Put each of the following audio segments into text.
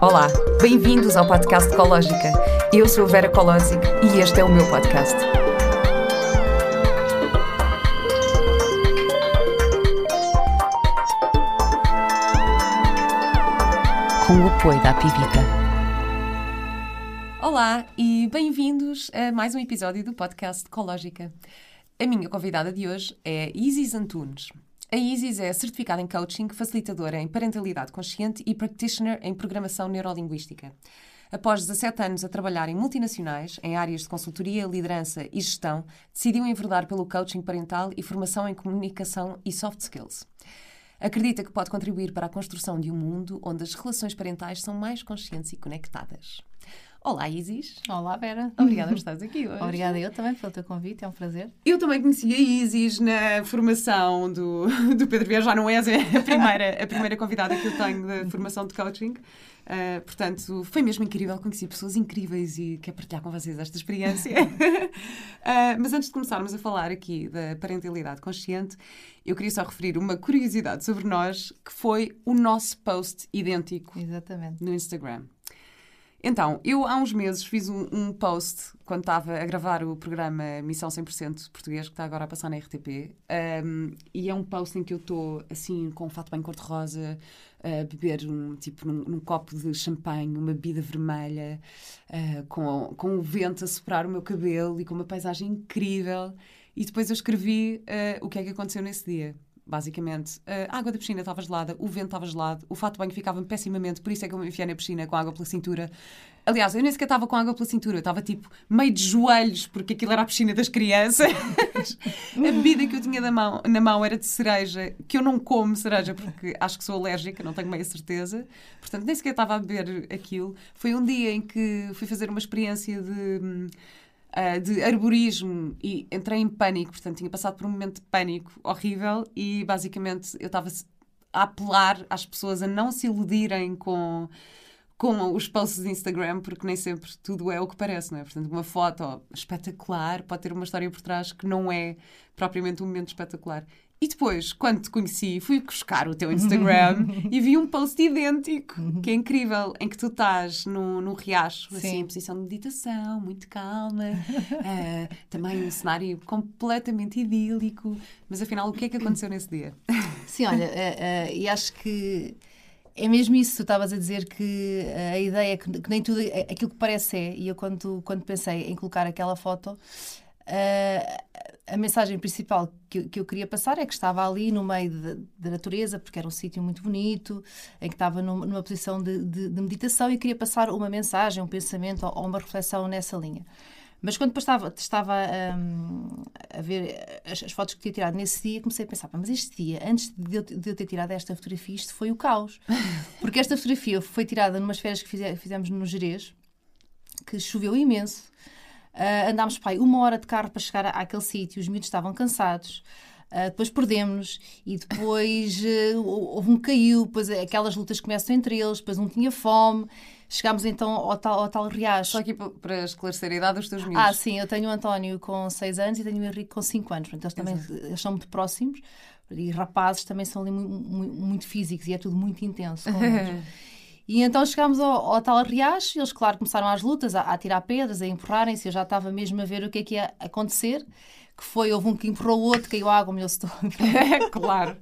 Olá, bem-vindos ao podcast Ecológica. Eu sou Vera Colosic e este é o meu podcast. Com o apoio da Pivita. Olá e bem-vindos a mais um episódio do podcast Ecológica. A minha convidada de hoje é Isis Antunes. A Isis é certificada em coaching, facilitadora em parentalidade consciente e practitioner em programação neurolinguística. Após 17 anos a trabalhar em multinacionais, em áreas de consultoria, liderança e gestão, decidiu enverdar pelo coaching parental e formação em comunicação e soft skills. Acredita que pode contribuir para a construção de um mundo onde as relações parentais são mais conscientes e conectadas. Olá, Isis. Olá, Vera. Obrigada por estares aqui hoje. Obrigada eu também pelo teu convite, é um prazer. Eu também conheci a Isis na formação do, do Pedro Vieira, já não és a primeira, a primeira convidada que eu tenho da formação de coaching. Uh, portanto, foi mesmo incrível, conheci pessoas incríveis e quero partilhar com vocês esta experiência. uh, mas antes de começarmos a falar aqui da parentalidade consciente, eu queria só referir uma curiosidade sobre nós, que foi o nosso post idêntico Exatamente. no Instagram. Então, eu há uns meses fiz um, um post quando estava a gravar o programa Missão 100% Português, que está agora a passar na RTP, um, e é um post em que eu estou assim com um fato bem cor-de-rosa, a beber um, tipo, num, num, copo de champanhe, uma bebida vermelha, uh, com, com o vento a soprar o meu cabelo e com uma paisagem incrível. E depois eu escrevi uh, o que é que aconteceu nesse dia basicamente. A água da piscina estava gelada, o vento estava gelado, o fato de banho ficava pessimamente, por isso é que eu me enfiei na piscina com água pela cintura. Aliás, eu nem sequer estava com água pela cintura, eu estava tipo meio de joelhos, porque aquilo era a piscina das crianças. a bebida que eu tinha na mão, na mão era de cereja, que eu não como cereja porque acho que sou alérgica, não tenho meia certeza. Portanto, nem sequer estava a beber aquilo. Foi um dia em que fui fazer uma experiência de uh, de arborismo e entrei em pânico, portanto tinha passado por um momento de pânico horrível e basicamente eu estava a apelar às pessoas a não se iludirem com com os posts de Instagram, porque nem sempre tudo é o que parece, não é? Portanto, uma foto espetacular pode ter uma história por trás que não é propriamente um momento espetacular. E depois, quando te conheci, fui buscar o teu Instagram e vi um post idêntico, que é incrível, em que tu estás no, no riacho, Sim. assim, em posição de meditação, muito calma, uh, também um cenário completamente idílico. Mas afinal, o que é que aconteceu nesse dia? Sim, olha, uh, uh, e acho que é mesmo isso, tu estavas a dizer que a ideia é que, que, nem tudo aquilo que parece é, e eu quando, quando pensei em colocar aquela foto, uh, a mensagem principal que, que, eu queria passar é que estava ali no meio da natureza, porque era um sítio muito bonito, em que estava numa, numa posição de, de, de, meditação e queria passar uma mensagem, um pensamento ou, ou uma reflexão nessa linha. Mas quando depois estava, estava um, a ver as, as, fotos que tinha tirado nesse dia, comecei a pensar, mas este dia, antes de eu, de eu, ter tirado esta fotografia, isto foi o caos. Porque esta fotografia foi tirada numas férias que fizemos no Jerez, que choveu imenso, Uh, andámos pai uma hora de carro para chegar àquele sítio, os miúdos estavam cansados. Uh, depois perdemos e depois uh, houve um caiu, depois aquelas lutas começam entre eles, depois um tinha fome. Chegámos então ao tal, ao tal riacho. Só aqui para esclarecer a idade dos teus miúdos. Ah, sim, eu tenho o António com 6 anos e tenho o Henrique com 5 anos. Portanto, eles também eles são muito próximos e rapazes também são ali muito, muito, muito físicos e é tudo muito intenso. E então chegámos ao, ao tal riacho e eles, claro, começaram as lutas, a, a tirar pedras, a empurrarem-se. Eu já estava mesmo a ver o que é que ia acontecer. Que foi, houve um que empurrou o outro, caiu água, molhou-se todo. claro.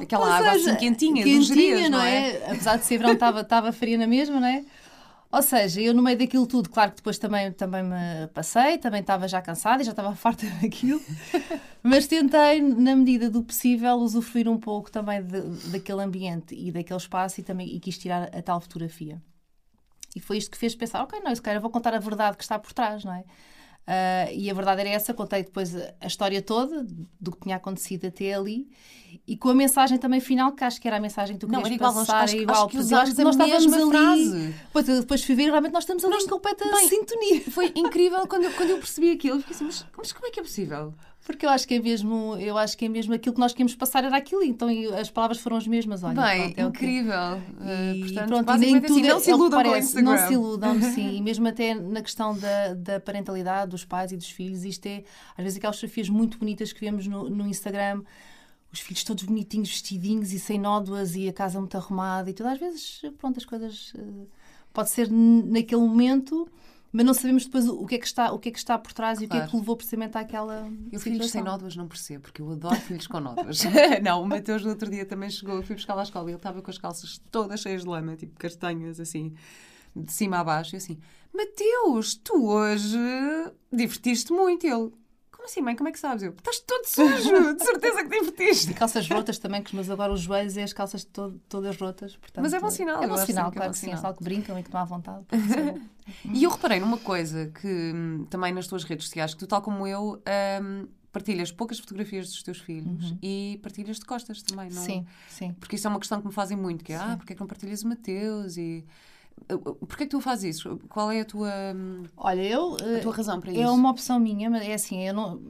Aquela Ou água seja, assim quentinha, quentinha, não, é? é? Apesar de ser verão, estava, estava fria na mesma, não é? Ou seja, eu no meio daquilo tudo, claro que depois também, também me passei, também estava já cansada e já estava farta daquilo, mas tentei, na medida do possível, usufruir um pouco também de, daquele ambiente e daquele espaço e também e quis tirar a tal fotografia. E foi isto que fez pensar, ok, não, se calhar vou contar a verdade que está por trás, não é? Uh, e a verdade era essa, contei depois a história toda do que tinha acontecido até ali e com a mensagem também final, que acho que era a mensagem que tu querias igual, passar, acho, igual, acho que nós estávamos ali, frase. Depois, depois fui ver, realmente nós estamos ali nós, em completa bem, sintonia. Foi incrível quando eu, quando eu percebi aquilo, fiquei assim, mas, mas como é que é possível? Porque eu acho que é mesmo, eu acho que é mesmo aquilo que nós queríamos passar era aquilo, então as palavras foram as mesmas, olha. Bem, pronto, é incrível. E, uh, portanto, pronto, e nem tudo assim, não se iludam parece, Não se iludam, sim. E mesmo até na questão da, da parentalidade dos pais e dos filhos, isto é, às vezes aquelas fotografias muito bonitas que vemos no, no Instagram, os filhos todos bonitinhos, vestidinhos e sem nódoas e a casa muito arrumada e tudo. Às vezes, pronto, as coisas. Uh, pode ser naquele momento mas não sabemos depois o que é que está, o que é que está por trás claro. e o que é que levou precisamente àquela. Eu filhos sem nódoas não percebo, porque eu adoro filhos com nódoas. não, o Mateus no outro dia também chegou, eu fui buscar lá à escola e ele estava com as calças todas cheias de lama, tipo castanhas, assim, de cima a baixo, e assim, Mateus, tu hoje divertiste muito. Ele, como assim, mãe? Como é que sabes? Eu, estás todo sujo, de certeza que te divertiste. Calças rotas também, mas agora os joelhos e as calças todo, todas rotas. Portanto, mas é bom sinal. É bom sinal, claro que, sim. É sinal que brincam e que estão à vontade. e eu reparei numa coisa que hum, também nas tuas redes sociais, que tu, tal como eu, um, partilhas poucas fotografias dos teus filhos uhum. e partilhas de costas também, não? Sim, sim. Porque isso é uma questão que me fazem muito, que é, sim. ah, porque é que não partilhas o Mateus e... Porquê que tu fazes isso? Qual é a tua, hum, Olha, eu, a tua razão para é isso? É uma opção minha, mas é assim, eu não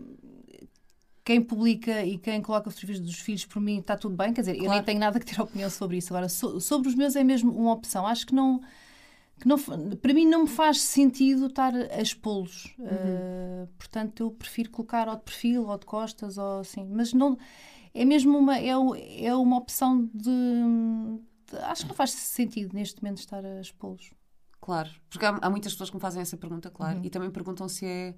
quem publica e quem coloca fotografias dos filhos por mim está tudo bem, quer dizer, claro. eu nem tenho nada que ter opinião sobre isso. Agora, so, sobre os meus é mesmo uma opção. Acho que não, que não para mim não me faz sentido estar a expô-los. Uhum. Uh, portanto, eu prefiro colocar ou de perfil ou de costas ou assim. Mas não é mesmo uma, é, é uma opção de, de Acho que não faz sentido neste momento estar a expô-los. Claro, porque há, há, muitas pessoas que me fazem essa pergunta, claro, uhum. e também perguntam se é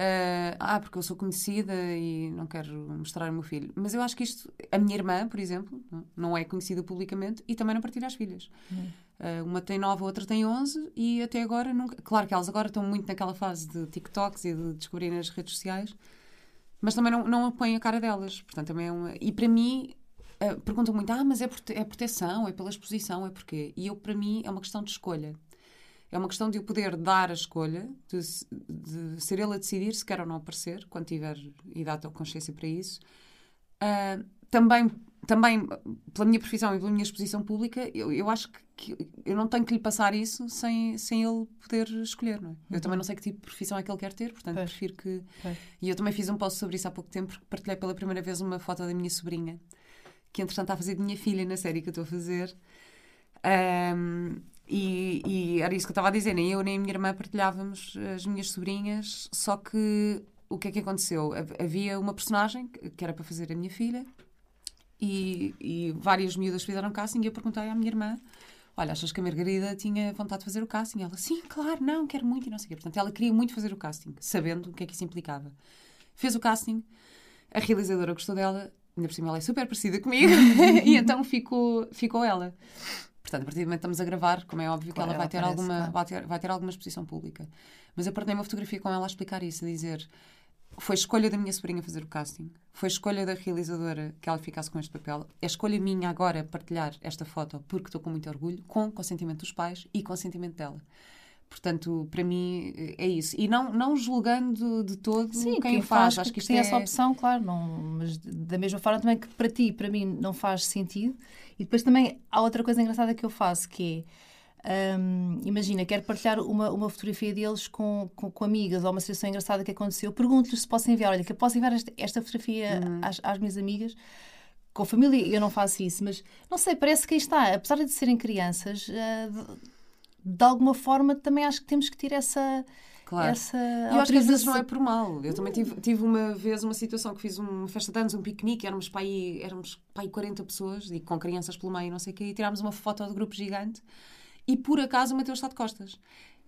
Uh, ah, porque eu sou conhecida e não quero mostrar o meu filho. Mas eu acho que isto, a minha irmã, por exemplo, não é conhecida publicamente e também não partilha as filhas. Uhum. Uh, uma tem 9, a outra tem 11 e até agora nunca. Claro que elas agora estão muito naquela fase de TikToks e de descobrir nas redes sociais, mas também não, não põem a cara delas. Portanto, também é uma. E para mim, uh, perguntam muito: ah, mas é, prote é proteção, é pela exposição, é porquê? E eu, para mim, é uma questão de escolha. É uma questão de eu poder dar a escolha, de, de, ser ele a decidir se quer ou não aparecer, quando tiver idade ou consciência para isso. Uh, também, também, pela minha profissão e pela minha exposição pública, eu, eu acho que, que, eu não tenho que lhe passar isso sem, sem ele poder escolher, não é? Eu também não sei que tipo de profissão é que ele quer ter, portanto pois. prefiro que... Pois. E eu também fiz um post sobre isso há pouco tempo, porque partilhei pela primeira vez uma foto da minha sobrinha, que entretanto está a fazer de minha filha na série que eu estou a fazer. Um, e, e, era isso que eu estava a dizer, nem eu nem a minha irmã partilhávamos as minhas sobrinhas, só que o que é que aconteceu? Havia uma personagem que era para fazer a minha filha e, e várias miúdas fizeram casting e eu perguntei à minha irmã olha, achas que a Margarida tinha vontade de fazer o casting? Ela, sim, claro, não, quero muito e não sei o quê. Portanto, ela queria muito fazer o casting, sabendo o que é que isso implicava. Fez o casting, a realizadora gostou dela, ainda por cima ela é super parecida comigo, e então ficou, ficou ela. Portanto, a partir do momento que estamos a gravar, como é óbvio claro, que ela vai ter, aparece, alguma, claro. vai, ter, vai ter alguma exposição pública. Mas eu partilhei uma fotografia com ela a explicar isso, a dizer foi escolha da minha sobrinha fazer o casting, foi escolha da realizadora que ela ficasse com este papel, é escolha minha agora partilhar esta foto porque estou com muito orgulho, com consentimento dos pais e consentimento dela. Portanto, para mim é isso. E não, não julgando de todo Sim, quem, quem faz. faz. Acho que isto tem é... essa opção, claro. Não, mas da mesma forma também que para ti, para mim, não faz sentido. E depois também há outra coisa engraçada que eu faço, que é, hum, imagina, quero partilhar uma, uma fotografia deles com, com, com, amigas ou uma situação engraçada que aconteceu. Pergunto-lhes se posso enviar. Olha, que eu posso enviar esta, esta fotografia uhum. às, às minhas amigas com a família eu não faço isso, mas não sei, parece que aí está, apesar de serem crianças, uh, de alguma forma também acho que temos que ter essa. Claro. Essa eu acho que às vezes não é por mal. Eu também tive, tive uma vez uma situação que fiz uma festa de anos, um piquenique, éramos para aí, éramos para aí 40 pessoas, e com crianças pelo meio, não sei o quê, e tirámos uma foto do grupo gigante e por acaso o Mateus está de costas.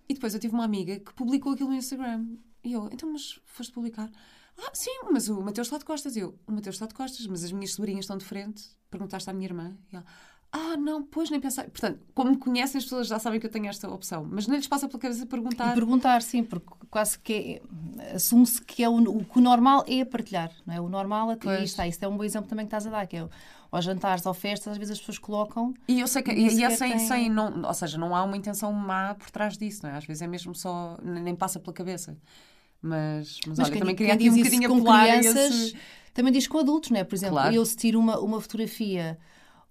E depois eu tive uma amiga que publicou aquilo no Instagram. E eu, então, mas foste publicar? Ah, sim, mas o Mateus está de costas. Eu, o Mateus está de costas, mas as minhas sobrinhas estão de frente. Perguntaste à minha irmã. E ela, ah, não, pois nem pensei. Portanto, como me conhecem, as pessoas já sabem que eu tenho esta opção, mas não lhes passa pela cabeça perguntar. E perguntar, sim, porque quase que é, assume-se que é o, o, que o normal é partilhar, não é? O normal é e está. Isso é um bom exemplo também que estás a dar, que é aos jantares ou festas, às vezes as pessoas colocam. E eu sei que e, e é sem, tem... sem não, ou seja, não há uma intenção má por trás disso, não é? Às vezes é mesmo só, nem passa pela cabeça. Mas, mas, mas olha, também queria aqui um bocadinho com crianças, esse... também diz com adultos, não é? Por exemplo, claro. eu se tiro uma, uma fotografia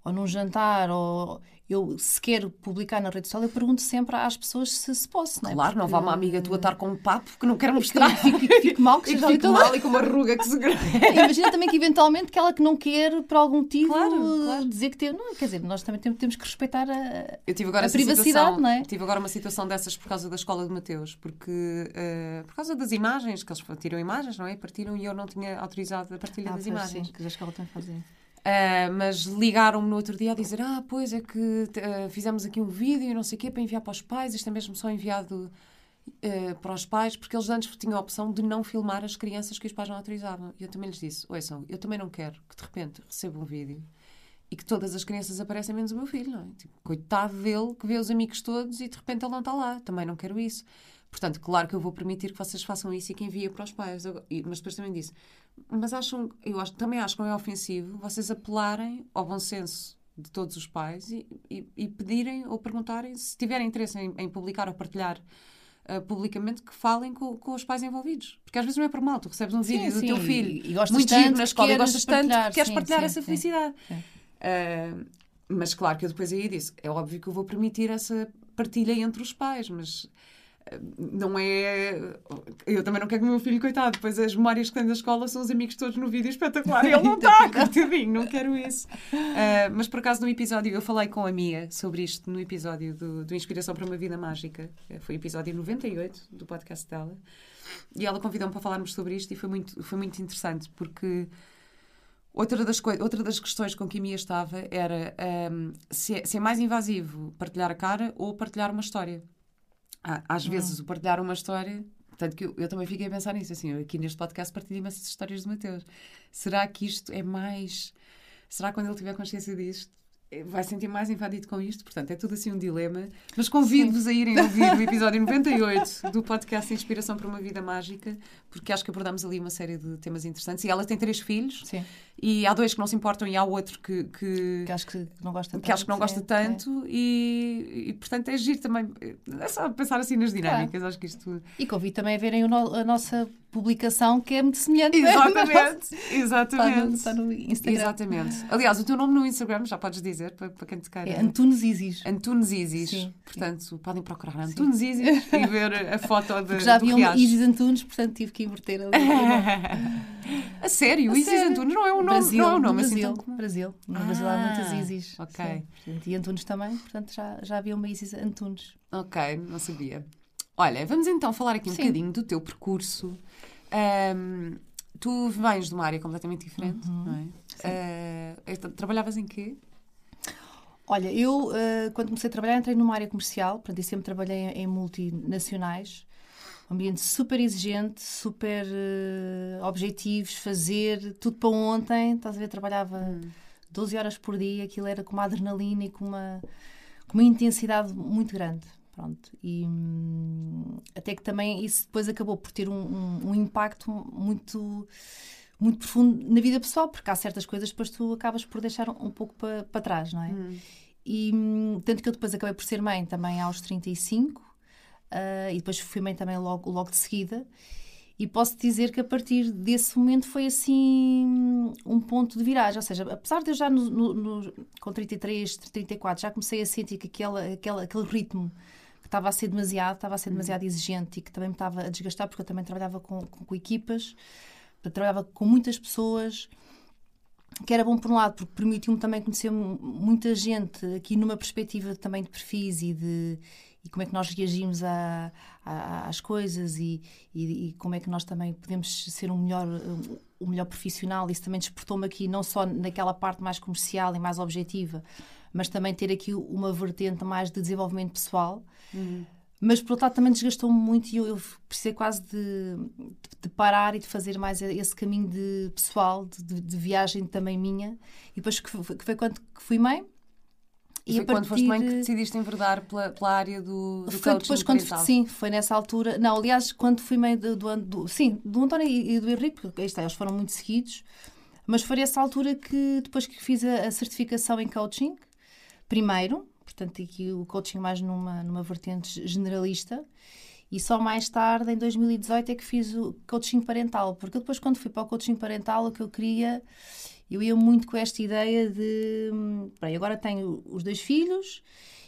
ou num jantar, ou eu se quero publicar na rede social, eu pergunto sempre às pessoas se, se posso, não é? Claro, Porque... não vá uma amiga tua estar com um papo que não quer mostrar. Fico, fico, fico mal, que seja fico mal e com uma ruga que se Imagina também que eventualmente que ela que não quer, por algum motivo, claro, claro. dizer que tem. Não, quer dizer, nós também temos que respeitar a, eu tive agora a privacidade, situação, não é? Tive agora uma situação dessas por causa da escola de Mateus, porque uh, por causa das imagens, que eles tiram imagens, não é? Partiram e eu não tinha autorizado a partilha ah, das imagens. Sim, que a escola tem que fazer. Uh, mas ligaram-me no outro dia a dizer: Ah, pois é que uh, fizemos aqui um vídeo e não sei o quê para enviar para os pais. Isto é mesmo só enviado uh, para os pais, porque eles antes tinham a opção de não filmar as crianças que os pais não autorizavam. E eu também lhes disse: Ouçam, eu também não quero que de repente receba um vídeo e que todas as crianças aparecem menos o meu filho, não é? Tipo, coitado dele que vê os amigos todos e de repente ele não está lá. Também não quero isso. Portanto, claro que eu vou permitir que vocês façam isso e que enviem para os pais. Mas depois também disse: mas acham, eu acho, também acho que não é ofensivo vocês apelarem ao bom senso de todos os pais e, e, e pedirem ou perguntarem se tiverem interesse em, em publicar ou partilhar uh, publicamente que falem com, com, os pais envolvidos. Porque às vezes não é por mal, tu recebes um sim, vídeo sim, do teu filho e, e muito tanto na escola e gostas tanto que queres sim, partilhar essa felicidade. Uh, mas claro que eu depois aí disse, é óbvio que eu vou permitir essa partilha entre os pais, mas não é. Eu também não quero que o meu filho, coitado, depois as memórias que tem da escola são os amigos todos no vídeo espetacular ele não está, coitadinho, não quero isso. Uh, mas por acaso no episódio, eu falei com a Mia sobre isto no episódio do, do Inspiração para uma Vida Mágica, foi o episódio 98 do podcast dela, e ela convidou-me para falarmos sobre isto e foi muito, foi muito interessante porque. Outra das, outra das questões com que a Mia estava era um, se, é, se é mais invasivo partilhar a cara ou partilhar uma história às vezes o partilhar uma história Portanto, que eu, eu, também fiquei a pensar nisso, assim, aqui neste podcast partilho imensas histórias de Mateus. Será que isto é mais... Será que quando ele tiver consciência disto, vai sentir mais invadido com isto? Portanto, é tudo assim um dilema. Mas convido-vos a irem ouvir o episódio 98 do podcast Inspiração para uma Vida Mágica, porque acho que abordamos ali uma série de temas interessantes. E ela tem três filhos. Sim. E há dois que não se importam e há outro que... Que, que acho que não gosta que tanto. Acho que não gosta é, tanto. É. E, e, portanto, é giro também. É só pensar assim nas dinâmicas. Claro. Acho que isto... E convido também a verem no, a nossa publicação que é muito semelhante. Exatamente. Exatamente. Está no, está no Instagram. Exatamente. Aliás, o teu nome no Instagram, já podes dizer, para, para quem te queira. É Antunes Isis. Antunes Isis. Sim, portanto, sim. podem procurar Antunes Isis e ver a foto de Porque já havia um Isis Antunes, portanto tive que inverter ali. a sério? A Isis sério? Antunes não é um nome, Brasil, não é um nome Brasil, assim tão... Brasil. No ah, Brasil há muitas Isis. Ok. Portanto, e Antunes também, portanto já, já havia uma Isis Antunes. Ok, não sabia. Olha, vamos então falar aqui um Sim. bocadinho do teu percurso. Um, tu vens de uma área completamente diferente, uhum. não é? Uh, trabalhavas em quê? Olha, eu uh, quando comecei a trabalhar entrei numa área comercial, portanto, eu sempre trabalhei em multinacionais, um ambiente super exigente, super uh, objetivos, fazer tudo para ontem, estás a ver, trabalhava hum. 12 horas por dia, aquilo era com uma adrenalina e com uma, com uma intensidade muito grande. Pronto. E hum, até que também isso depois acabou por ter um, um, um, impacto muito muito profundo na vida pessoal, porque há certas coisas que depois tu acabas por deixar um, um pouco para pa trás, não é? Hum. E hum, tanto que eu depois acabei por ser mãe também aos 35 uh, e depois fui mãe também logo, logo de seguida. E posso dizer que a partir desse momento foi assim um ponto de viragem. Ou seja, apesar de eu já no, no, no, com 33, 34 já comecei a sentir que aquela, aquela, aquele ritmo estava a ser demasiado, estava a ser demasiado exigente e que também me estava a desgastar, porque eu também trabalhava com, com, com equipas, trabalhava com muitas pessoas, que era bom por um lado, porque permitiu-me também conhecer muita gente aqui numa perspectiva também de perfis e de e como é que nós reagimos a, a, às coisas e, e, e, como é que nós também podemos ser um melhor, um, melhor profissional. Isso também despertou-me aqui, não só naquela parte mais comercial e mais objetiva, mas também ter aqui uma vertente mais de desenvolvimento pessoal. Uhum. Mas, por outro lado, também desgastou-me muito e eu, eu precisei quase de, de, parar e de fazer mais esse caminho de pessoal, de, de viagem também minha. E depois que que foi quando fui mãe. E, foi quando foste mãe que decidiste enverdar pela, pela área do, do foi depois quando Sim, foi nessa altura. Não, aliás, quando fui mãe do, do, do sim, do António e, e do Henrique, porque está, eles foram muito seguidos. Mas foi nessa altura que, depois que fiz a, a certificação em coaching, primeiro, portanto, aqui o coaching mais numa, numa vertente generalista. E só mais tarde, em 2018, é que fiz o coaching parental. Porque depois, quando fui para o coaching parental, o que eu queria, eu ia muito com esta ideia de: bem, agora tenho os dois filhos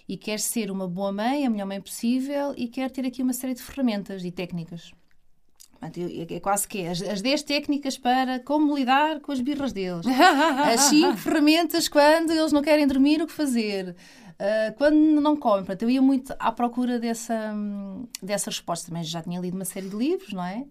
e quero ser uma boa mãe, a melhor mãe possível, e quero ter aqui uma série de ferramentas e técnicas. É quase que é as, as 10 técnicas para como lidar com as birras deles. As 5 ferramentas quando eles não querem dormir, o que fazer. Uh, quando não comem. Portanto, eu ia muito à procura dessa, dessa resposta. Também já tinha lido uma série de livros, não é?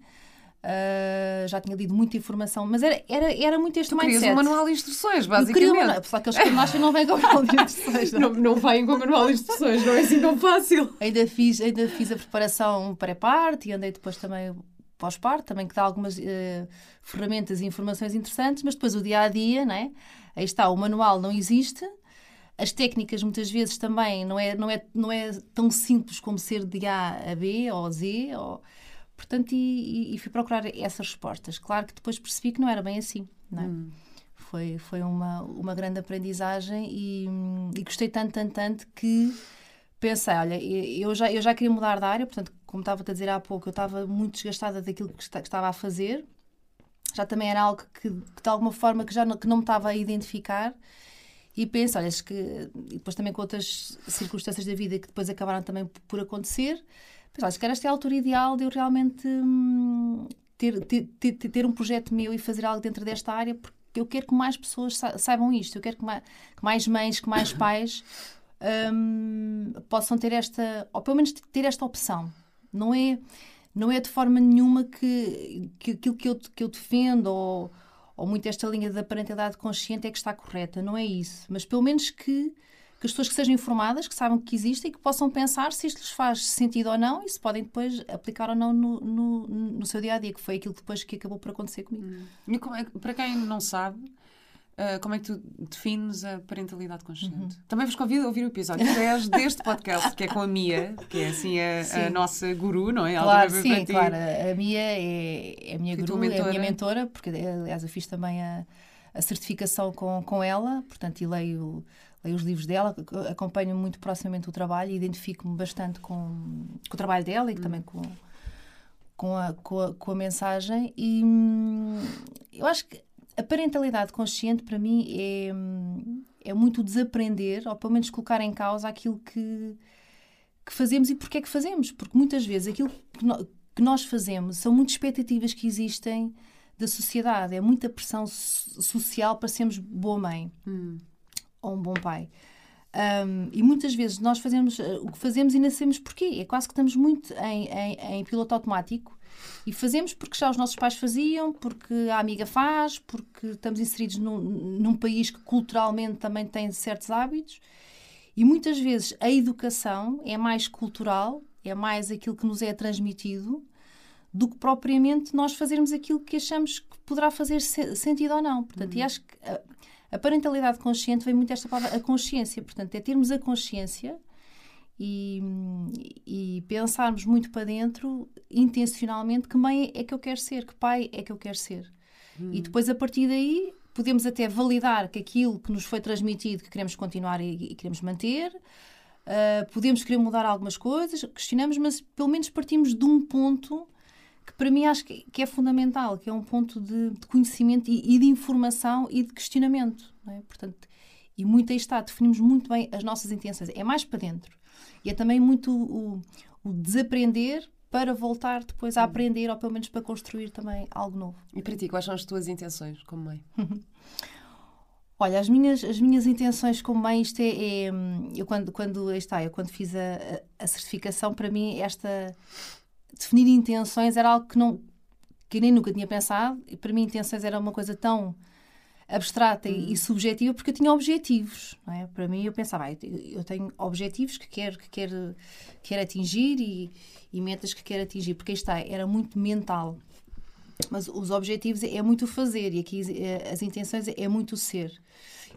Uh, já tinha lido muita informação, mas era, era, era muito este tu mindset. um manual de instruções, basicamente. Eu queria um manual, que não acham não vem com manual de instruções. Não, não, não vêm com manual de instruções, não é assim tão fácil. Ainda fiz, ainda fiz a preparação pré-parte e andei depois também pós-parte, também que dá algumas uh, ferramentas e informações interessantes, mas depois o dia a dia, não é? Aí está, o manual não existe. As técnicas muitas vezes também não é, não é, não é tão simples como ser de A a B ou Z. Ou... Portanto, e, e, fui procurar essas respostas. Claro que depois percebi que não era bem assim. Não é? hum. Foi, foi uma, uma grande aprendizagem e, e gostei tanto, tanto, tanto que pensei, olha, eu já, eu já queria mudar de área, portanto, como estava a dizer há pouco, eu estava muito desgastada daquilo que, está, que estava a fazer. Já também era algo que, que, de alguma forma que já não, que não me estava a identificar. E penso, olha, que, e depois também com outras circunstâncias da vida que depois acabaram também por acontecer, penso, acho que esta é a altura ideal de eu realmente hum, ter, ter, ter, ter, um projeto meu e fazer algo dentro desta área, porque eu quero que mais pessoas saibam isto, eu quero que mais, que mais mães, que mais pais um, possam ter esta, ou pelo menos ter esta opção. Não é, não é de forma nenhuma que, que aquilo que eu, que eu defendo ou, ou muito esta linha da parentalidade consciente é que está correta. Não é isso. Mas pelo menos que, que as pessoas que sejam informadas, que saibam que existe e que possam pensar se isto lhes faz sentido ou não e se podem depois aplicar ou não no, no, no seu dia a dia, que foi aquilo depois que acabou por acontecer comigo. Hum. É, para quem não sabe, Uh, como é que tu defines a parentalidade consciente? Uhum. Também vos convido a ouvir o episódio 10 deste podcast, que é com a Mia, que é assim a, a nossa guru, não é? Claro, sim, claro. A Mia é, é a minha guru, é a minha mentora, porque aliás eu fiz também a, a certificação com, com ela, portanto, e leio, leio os livros dela, acompanho muito proximamente o trabalho e identifico-me bastante com, com o trabalho dela e uhum. também com, com, a, com, a, com a mensagem. E hum, eu acho que a parentalidade consciente, para mim, é, é muito desaprender, ou pelo menos colocar em causa aquilo que, que fazemos e porque é que fazemos. Porque muitas vezes aquilo que, no, que nós fazemos são muitas expectativas que existem da sociedade. É muita pressão social para sermos boa mãe hum. Ou um bom pai. Um, e muitas vezes nós fazemos uh, o que fazemos e não sabemos porquê. É quase que estamos muito em, em, em piloto automático e fazemos porque já os nossos pais faziam, porque a amiga faz, porque estamos inseridos num, num país que culturalmente também tem certos hábitos. E muitas vezes a educação é mais cultural, é mais aquilo que nos é transmitido, do que propriamente nós fazermos aquilo que achamos que poderá fazer sentido ou não. Portanto, uhum. e acho que a, parentalidade consciente vem muito desta palavra, a consciência. Portanto, é termos a consciência e, e, pensarmos muito para dentro, intencionalmente, que mãe é que eu quero ser, que pai é que eu quero ser. Hum. E depois, a partir daí, podemos até validar que aquilo que nos foi transmitido, que queremos continuar e, e queremos manter, uh, podemos querer mudar algumas coisas, questionamos, mas pelo menos partimos de um ponto que para mim acho que, é fundamental, que é um ponto de, de conhecimento e, e, de informação e de questionamento. É? Portanto, e muito aí está, definimos muito bem as nossas intenções. É mais para dentro. E é também muito o, o desaprender para voltar depois a hum. aprender ou pelo menos para construir também algo novo. E para ti, quais são as tuas intenções como mãe? Olha, as minhas, as minhas intenções como mãe, isto é, é eu quando, quando está, eu quando fiz a, a, certificação, para mim esta definir intenções era algo que não que nem nunca tinha pensado, e para mim intenções era uma coisa tão abstrata hum. e subjetiva porque eu tinha objetivos. É? Para mim, eu pensava, ah, eu tenho objetivos que quero, que quero, quero atingir e, e metas que quero atingir, porque aí está, era muito mental. Mas os objetivos é muito fazer e aqui eh, as intenções é muito ser.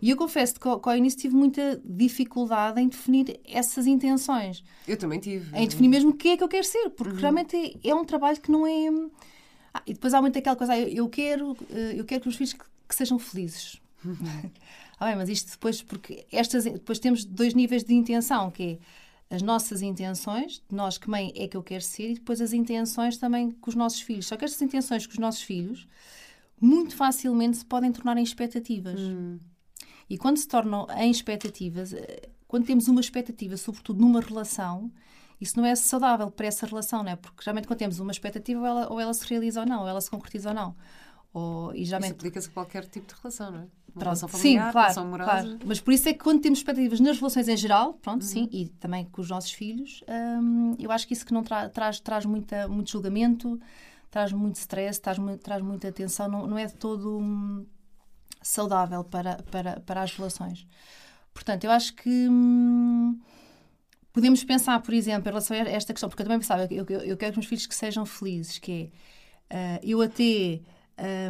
E eu confesso que ao início tive muita dificuldade em definir essas intenções. Eu também tive. Em definir mesmo o que é que eu quero ser, porque uhum. realmente é, é, um trabalho que não é. Ah, e depois há muito aquela coisa, ah, eu, quero, eh, eu quero que os filhos que sejam felizes. Uhum. ah, bem, mas isto depois, porque estas, depois temos dois níveis de intenção, que é as nossas intenções, de nós que mãe é que eu quero ser, e depois as intenções também com os nossos filhos. Só que estas intenções com os nossos filhos muito facilmente se podem tornar em expectativas. Hum. E quando se tornam em expectativas, eh, quando temos uma expectativa, sobretudo numa relação, isso não é saudável para essa relação, não é? Porque geralmente quando temos uma expectativa, ou ela, ou ela se realiza ou não, ou ela se concretiza ou não. Ou, e geralmente... Isso aplica-se a qualquer tipo de relação, não é? Uma relação familiar, sim, claro, amorosa. Claro. Mas por isso é que quando temos expectativas nas relações em geral, pronto, uhum. sim, e também com os nossos filhos, hum, eu acho que isso que não tra traz, traz muita, muito julgamento, traz muito stress, traz, traz muita tensão, não, não é de todo hum, saudável para, para, para as relações. Portanto, eu acho que hum, podemos pensar, por exemplo, em relação a esta questão, porque eu também pensava, eu, eu, eu quero que os meus filhos que sejam felizes, que é, uh, eu até,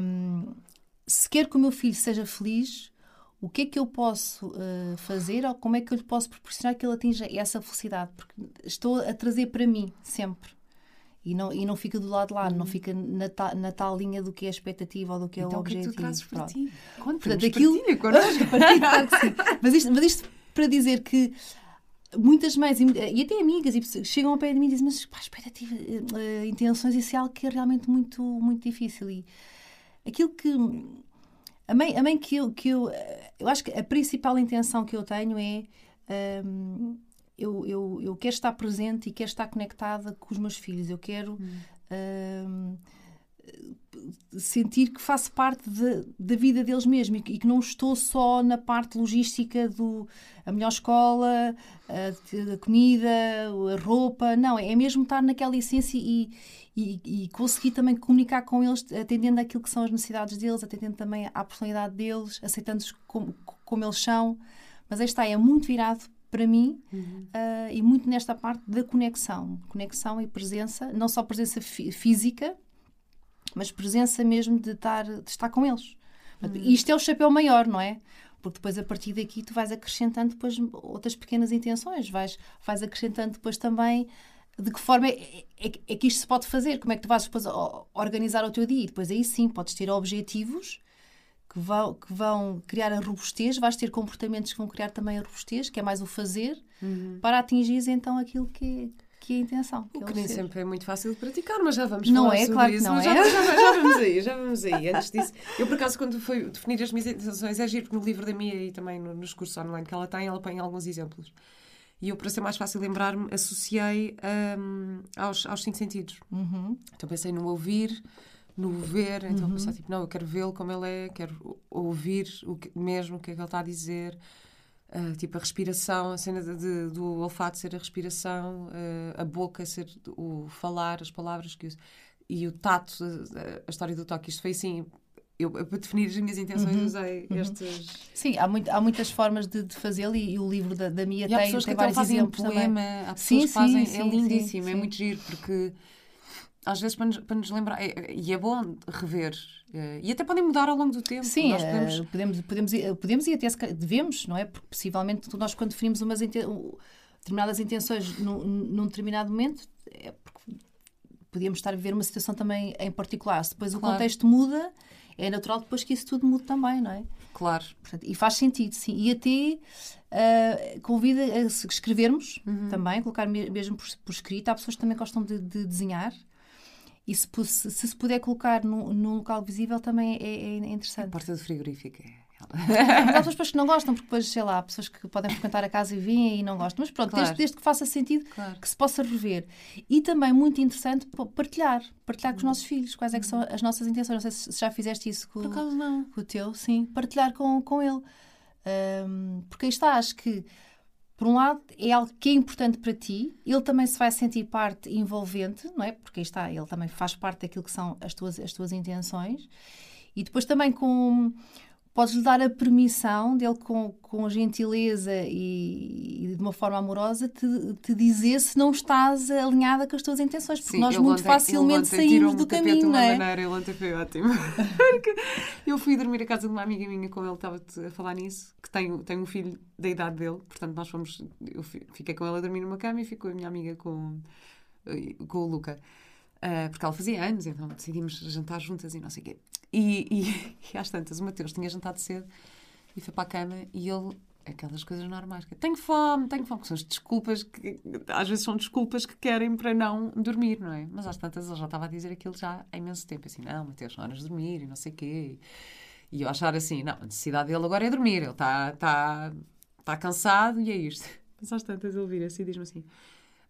um, se quero que o meu filho seja feliz, o que é que eu posso uh, fazer ou como é que eu lhe posso proporcionar que ele atinja essa felicidade? Porque estou a trazer para mim, sempre. E não, e não fica do lado de lá, não uhum. fica na, ta, na tal linha do que é a expectativa ou do que é então, o objetivo. Então o que é tu trazes para ti? Aquilo... partilha claro que sim. Mas isto, mas isto para dizer que muitas mães e até amigas chegam ao pé de mim e dizem mas pá, expectativa, uh, intenções, isso é algo que é realmente muito, muito difícil e aquilo que a mãe, a mãe que eu, que eu eu acho que a principal intenção que eu tenho é um, eu, eu, eu quero estar presente e quero estar conectada com os meus filhos eu quero hum. um, sentir que faço parte da vida deles mesmo e que, e que, não estou só na parte logística do a melhor escola, a, a comida, a roupa, não, é mesmo estar naquela essência e, e, e, conseguir também comunicar com eles, atendendo aquilo que são as necessidades deles, atendendo também à personalidade deles, aceitando-os como, como eles são. Mas aí está, é muito virado para mim uhum. uh, e muito nesta parte da conexão. Conexão e presença, não só presença física, mas presença mesmo de estar, de estar com eles. Uhum. Isto é o chapéu maior, não é? Porque depois a partir daqui tu vais acrescentando depois outras pequenas intenções, vais, vais acrescentando depois também de que forma é, é, é, que isto se pode fazer, como é que tu vais depois organizar o teu dia. E depois aí sim podes ter objetivos que vão, que vão criar a robustez, vais ter comportamentos que vão criar também a robustez, que é mais o fazer, uhum. para atingir então aquilo que é, que é a intenção. Que o que nem sempre é muito fácil de praticar, mas já vamos não falar é, sobre claro isso. Que não já, é. Já, já, já, vamos aí, já vamos aí. Antes disso, eu por acaso, quando fui definir as minhas intenções, é giro, porque no livro da Mia e também nos cursos online que ela tem, ela põe alguns exemplos. E eu, para ser mais fácil lembrar-me, associei um, aos, aos cinco sentidos. Uhum. Então pensei no ouvir, no ver. Então uhum. pensei, tipo, não, eu quero vê-lo como ele é, quero ouvir o que, mesmo o que é que ele está a dizer. Uh, tipo a respiração, a cena de, de, do olfato ser a respiração, uh, a boca ser o falar, as palavras que e o tato, a, a, história do toque. Isto foi assim. Eu, para definir as minhas intenções, uhum, usei uhum. estes. Sim, há, muito, há muitas formas de, de fazê-lo e, e, o livro da, da Mia e tem, há pessoas tem que vários fazem exemplos. Um poema, também. há pessoas sim, que fazem. sim, é sim, lindíssimo, sim, é muito giro, porque às vezes para nos, para nos lembrar, é, e é bom rever, é, e até podem mudar ao longo do tempo. Sim, nós podemos... Podemos, podemos, podemos e até devemos, não é? Porque possivelmente nós, quando definimos umas determinadas intenções num, num determinado momento, é porque podíamos estar a viver uma situação também em particular. Se depois claro. o contexto muda, é natural depois que isso tudo mude também, não é? Claro. Portanto, e faz sentido, sim. E até uh, convida a escrevermos uhum. também, colocar mesmo por, por, escrito. Há pessoas que também gostam de, de desenhar. E se, se, se, puder colocar num, num, local visível também é, é interessante. A porta do frigorífico é. Mas há pessoas que não gostam, porque depois, sei lá, há pessoas que podem frequentar a casa e vêm e não gostam. Mas pronto, claro. desde, desde, que faça sentido claro. que se possa rever. E também, muito interessante, partilhar. Partilhar com os nossos filhos quais é que são as nossas intenções. Não sei se já fizeste isso com, com o teu. Sim, partilhar com, com ele. Um, porque aí está, acho que por um lado, é algo que é importante para ti, ele também se vai sentir parte envolvente, não é? Porque aí está, ele também faz parte daquilo que são as tuas, as tuas intenções. E depois também com podes-lhe dar a permissão dele, com, com gentileza e, e, de uma forma amorosa, te, te dizer se não estás alinhada com as tuas intenções, porque Sim, nós muito ontem, facilmente saímos do caminho, não é? Maneira, ele ontem foi ótimo. eu fui dormir a casa de uma amiga minha com ele, estava a falar nisso, que tem, tem um filho da idade dele, portanto nós fomos, eu fiquei com ele a dormir numa cama e ficou a minha amiga com, com o Luca. Uh, porque ela fazia anos, então decidimos jantar juntas e não sei o quê. E, e, e às tantas, o Mateus tinha jantado cedo e foi para a cama e ele, aquelas coisas normais, que tenho fome, tenho fome, que são as desculpas, que às vezes são desculpas que querem para não dormir, não é? Mas às tantas ele já estava a dizer aquilo já há imenso tempo, assim, não, Mateus, são horas de dormir e não sei o quê. E eu achar assim, não, a necessidade dele agora é dormir, ele está tá, tá cansado e é isto. Mas às tantas ele vira-se e diz-me assim,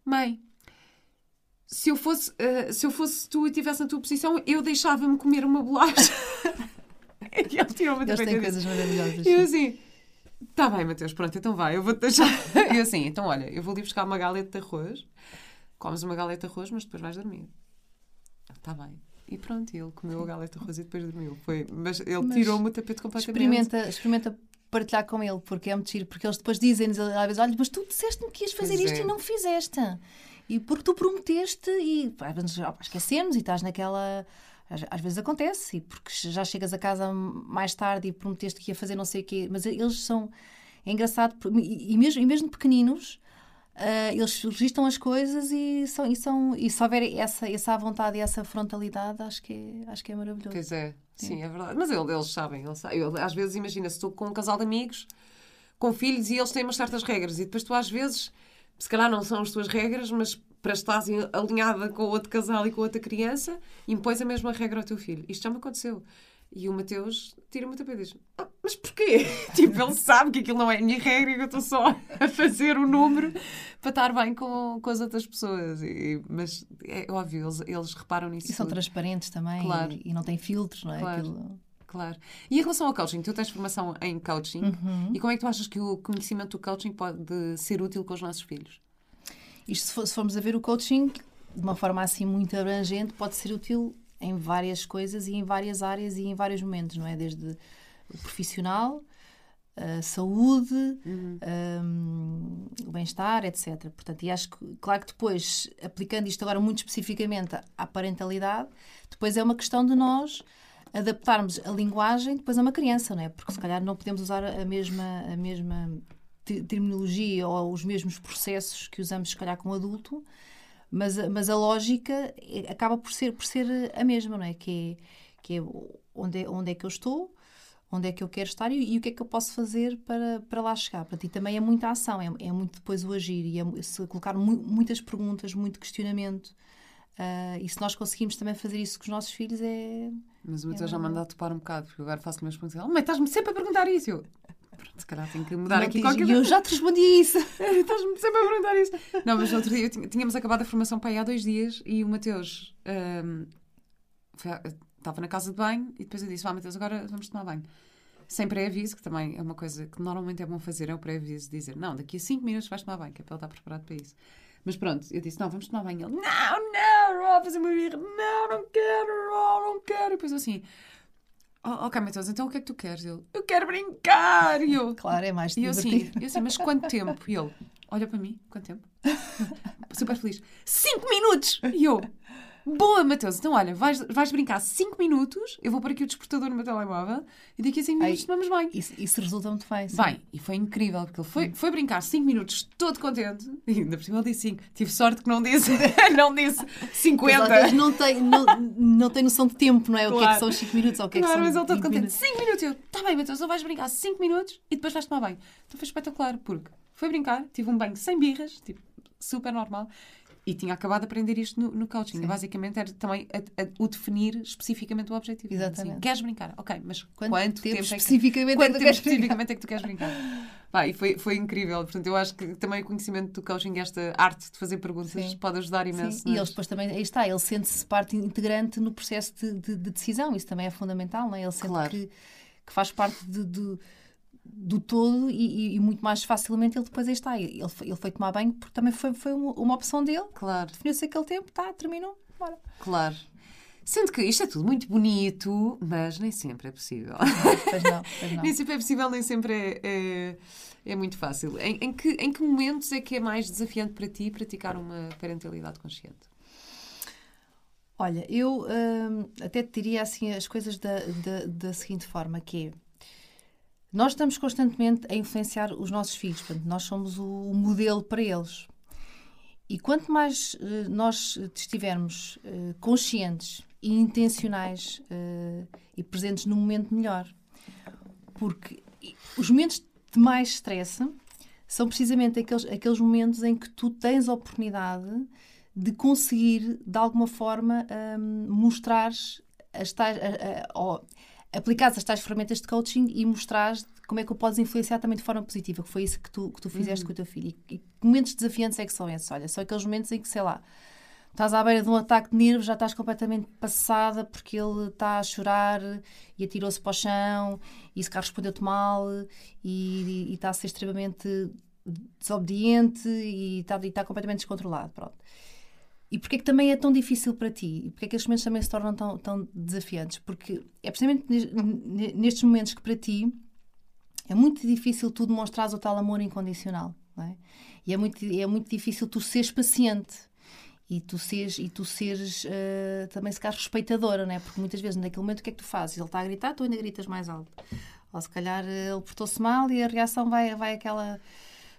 mãe, se eu fosse, uh, se eu fosse tu e estivesse na tua posição, eu deixava-me comer uma bolacha. e ele tirou Eles têm coisas maravilhosas. E eu assim, tá bem, Mateus, pronto, então vai, eu vou-te deixar. e assim, então olha, eu vou ali buscar uma galeta de arroz, comes uma galeta de arroz, mas depois vais dormir. Está bem. E pronto, ele comeu a galeta rosa e depois dormiu. Foi, mas ele tirou-me o tapete completamente. Experimenta, experimenta partilhar com ele, porque é muito giro, porque eles depois dizem-nos às vezes: olha, mas tu disseste-me que ias fazer Pois isto é. e não fizeste. E porque tu prometeste e pá, às vezes ó, esquecemos e estás naquela. Às, às vezes acontece, e porque já chegas a casa mais tarde e prometeste que ia fazer não sei o quê, mas eles são. É engraçado, e, mesmo, e mesmo pequeninos, ah, eles registram as coisas e, são, e, são, e se houver essa, essa vontade e essa frontalidade, acho que é, acho que é maravilhoso. Pois é, sim, é verdade. Mas ele- eles sabem, eles sabem. Eu, às vezes, imagina, se estou com um casal de amigos, com filhos, e eles têm umas certas regras, e depois tu, às vezes, se calhar não são as tuas regras, mas para estás alinhada com o outro casal e com outra criança, impões a mesma regra ao teu filho. Isto já me aconteceu. E o Mateus tira-me o tapete e diz: "Ah, Mas porquê? tipo, ele sabe que aquilo não é a minha regra e que eu estou só a fazer o número para estar bem com, com as outras pessoas. E- mas é óbvio, eles, eles reparam nisso. E são tudo. transparentes também Claro. e, e não têm filtros, não é? Claro. Aquilo- Claro. E em relação ao coaching, tu tens formação em coaching Uhum. e como é que tu achas que o conhecimento do coaching pode ser útil com os nossos filhos? Isto, se, for- se formos a ver o coaching, de uma forma assim muito abrangente, pode ser útil em várias coisas e em várias áreas e em vários momentos, não é? Desde o profissional, a saúde, hum, o bem-estar, etc. Portanto, e acho que, claro que depois, aplicando isto agora muito especificamente à parentalidade, depois é uma questão de nós adaptarmos a linguagem depois a uma criança, não é? Porque se calhar não podemos usar a mesma, a mesma te- terminologia ou os mesmos processos que usamos se calhar com adulto, mas, mas a lógica é- acaba por ser, por ser a mesma, não é? Que é, que é onde, é onde é que eu estou, onde é que eu quero estar e, e o que é que eu posso fazer para, para lá chegar. Para ti também é muita ação, é, é muito depois o agir e é, se colocar mu- muitas perguntas, muito questionamento. Ah, e se nós conseguimos também fazer isso com os nossos filhos, é. Mas o Mateus já me anda a topar um bocado, porque eu agora faço-lhe umas perguntas. Oh, mãe, estás-me sempre a perguntar isso. Eu, "Pronto, se calhar tenho que mudar Não aqui diz, qualquer e eu já te respondi isso. Estás-me sempre a perguntar isso. Não, mas outro dia tínhamos acabado a formação para aí há dois dias e o Mateus foi a- estava na casa de banho e depois eu disse: Vá, Mateus, agora vamos tomar banho. Sem pré-aviso, que também é uma coisa que normalmente é bom fazer, é o pré-aviso, dizer: Não, daqui a 5 minutos vais tomar banho, que é para ele estar preparado para isso. Mas pronto, eu disse: Não, vamos tomar banho. Ele: Não, não, Ró, fazer uma birra. Não, não quero, Ró, não quero. E depois assim: "Oh, Ok, Mateus, então o que é que tu queres? Ele: Eu quero brincar. E eu: Claro, é mais e eu assim, divertido. eu assim, mas quanto tempo? E ele, olha para mim, quanto tempo? Super feliz. Cinco minutos! E eu, boa, Mateus, então olha, vais, vais brincar cinco minutos, eu vou pôr aqui o despertador no meu telemóvel e daqui a cinco minutos Ai. tomamos bem. Isso, isso resulta muito bem. sim. Bem, e foi incrível, porque ele foi, foi brincar cinco minutos todo contente, e ainda por cima ele disse cinco. Tive sorte que não disse, não disse Mas às 50. vezes não tem, não, não tem noção de tempo, não é? O que é que Claro. são os 5 minutos ou o que é que Claro, são mas ele todo 20 contente. minutos. 5 minutos. Eu, tá bem, Mateus, então vais brincar 5 minutos e depois vais tomar banho. Então foi espetacular, porque foi brincar, tive um banho sem birras, tipo, super normal. E tinha acabado de aprender isto no, no coaching. Sim. Basicamente era também a- a- o definir especificamente o objetivo. Exatamente. Assim, queres brincar? Ok, mas Quanto, quanto, tempo, tempo, é especificamente é quanto que tu tempo queres brincar? especificamente é que tu queres brincar? Pá, e foi, foi incrível. Portanto, eu acho que também o conhecimento do coaching, esta arte de fazer perguntas, Sim. pode ajudar imenso. Sim, E eles depois também, aí está, ele sente-se parte integrante no processo de, de- de decisão, isso também é fundamental, não é? Ele sente Claro. que, que faz parte de- de- do todo e, e- muito mais facilmente ele depois aí está. Ele, foi- ele foi tomar banho porque também foi, foi uma, uma opção dele, Claro. definiu-se aquele tempo, tá, terminou, bora. Claro. Sendo que isto é tudo muito bonito, mas nem sempre é possível. Pois não, pois não. nem sempre é possível, nem sempre é, é, é muito fácil. Em, em que, em que momentos é que é mais desafiante para ti praticar uma parentalidade consciente? Olha, eu hum, até te diria assim as coisas da, da, da seguinte forma, que é nós estamos constantemente a influenciar os nossos filhos, portanto, nós somos o, modelo para eles. E quanto mais eh, nós estivermos eh, conscientes e intencionais eh, e presentes no momento, melhor. Porque os momentos de mais stress são precisamente aqueles, aqueles momentos em que tu tens a oportunidade de conseguir, de alguma forma, hum, mostrar as tais, a- a- ou aplicares as tais ferramentas de coaching e mostrares como é que o podes influenciar também de forma positiva, que foi isso que tu, que tu fizeste com o teu filho. E, e que momentos desafiantes é que são esses? Olha, são aqueles momentos em que, sei lá, estás à beira de um ataque de nervos, já estás completamente passada porque ele está a chorar e atirou-se para o chão e se calhar respondeu-te mal e, e está a ser extremamente desobediente e está, e está completamente descontrolado. Pronto. E porquê que também é tão difícil para ti? E porquê que estes momentos também se tornam tão, tão desafiantes? Porque é precisamente nestes momentos que para ti é muito difícil tu demonstrares o tal amor incondicional. Não é? E é muito, é muito difícil tu seres paciente e tu seres, e tu seres uh, também se calhar respeitadora, não é? Porque muitas vezes naquele momento o que é que tu fazes? Ele está a gritar, tu ainda gritas mais alto. Ou se calhar eh, ele portou-se mal e a reação vai, vai aquela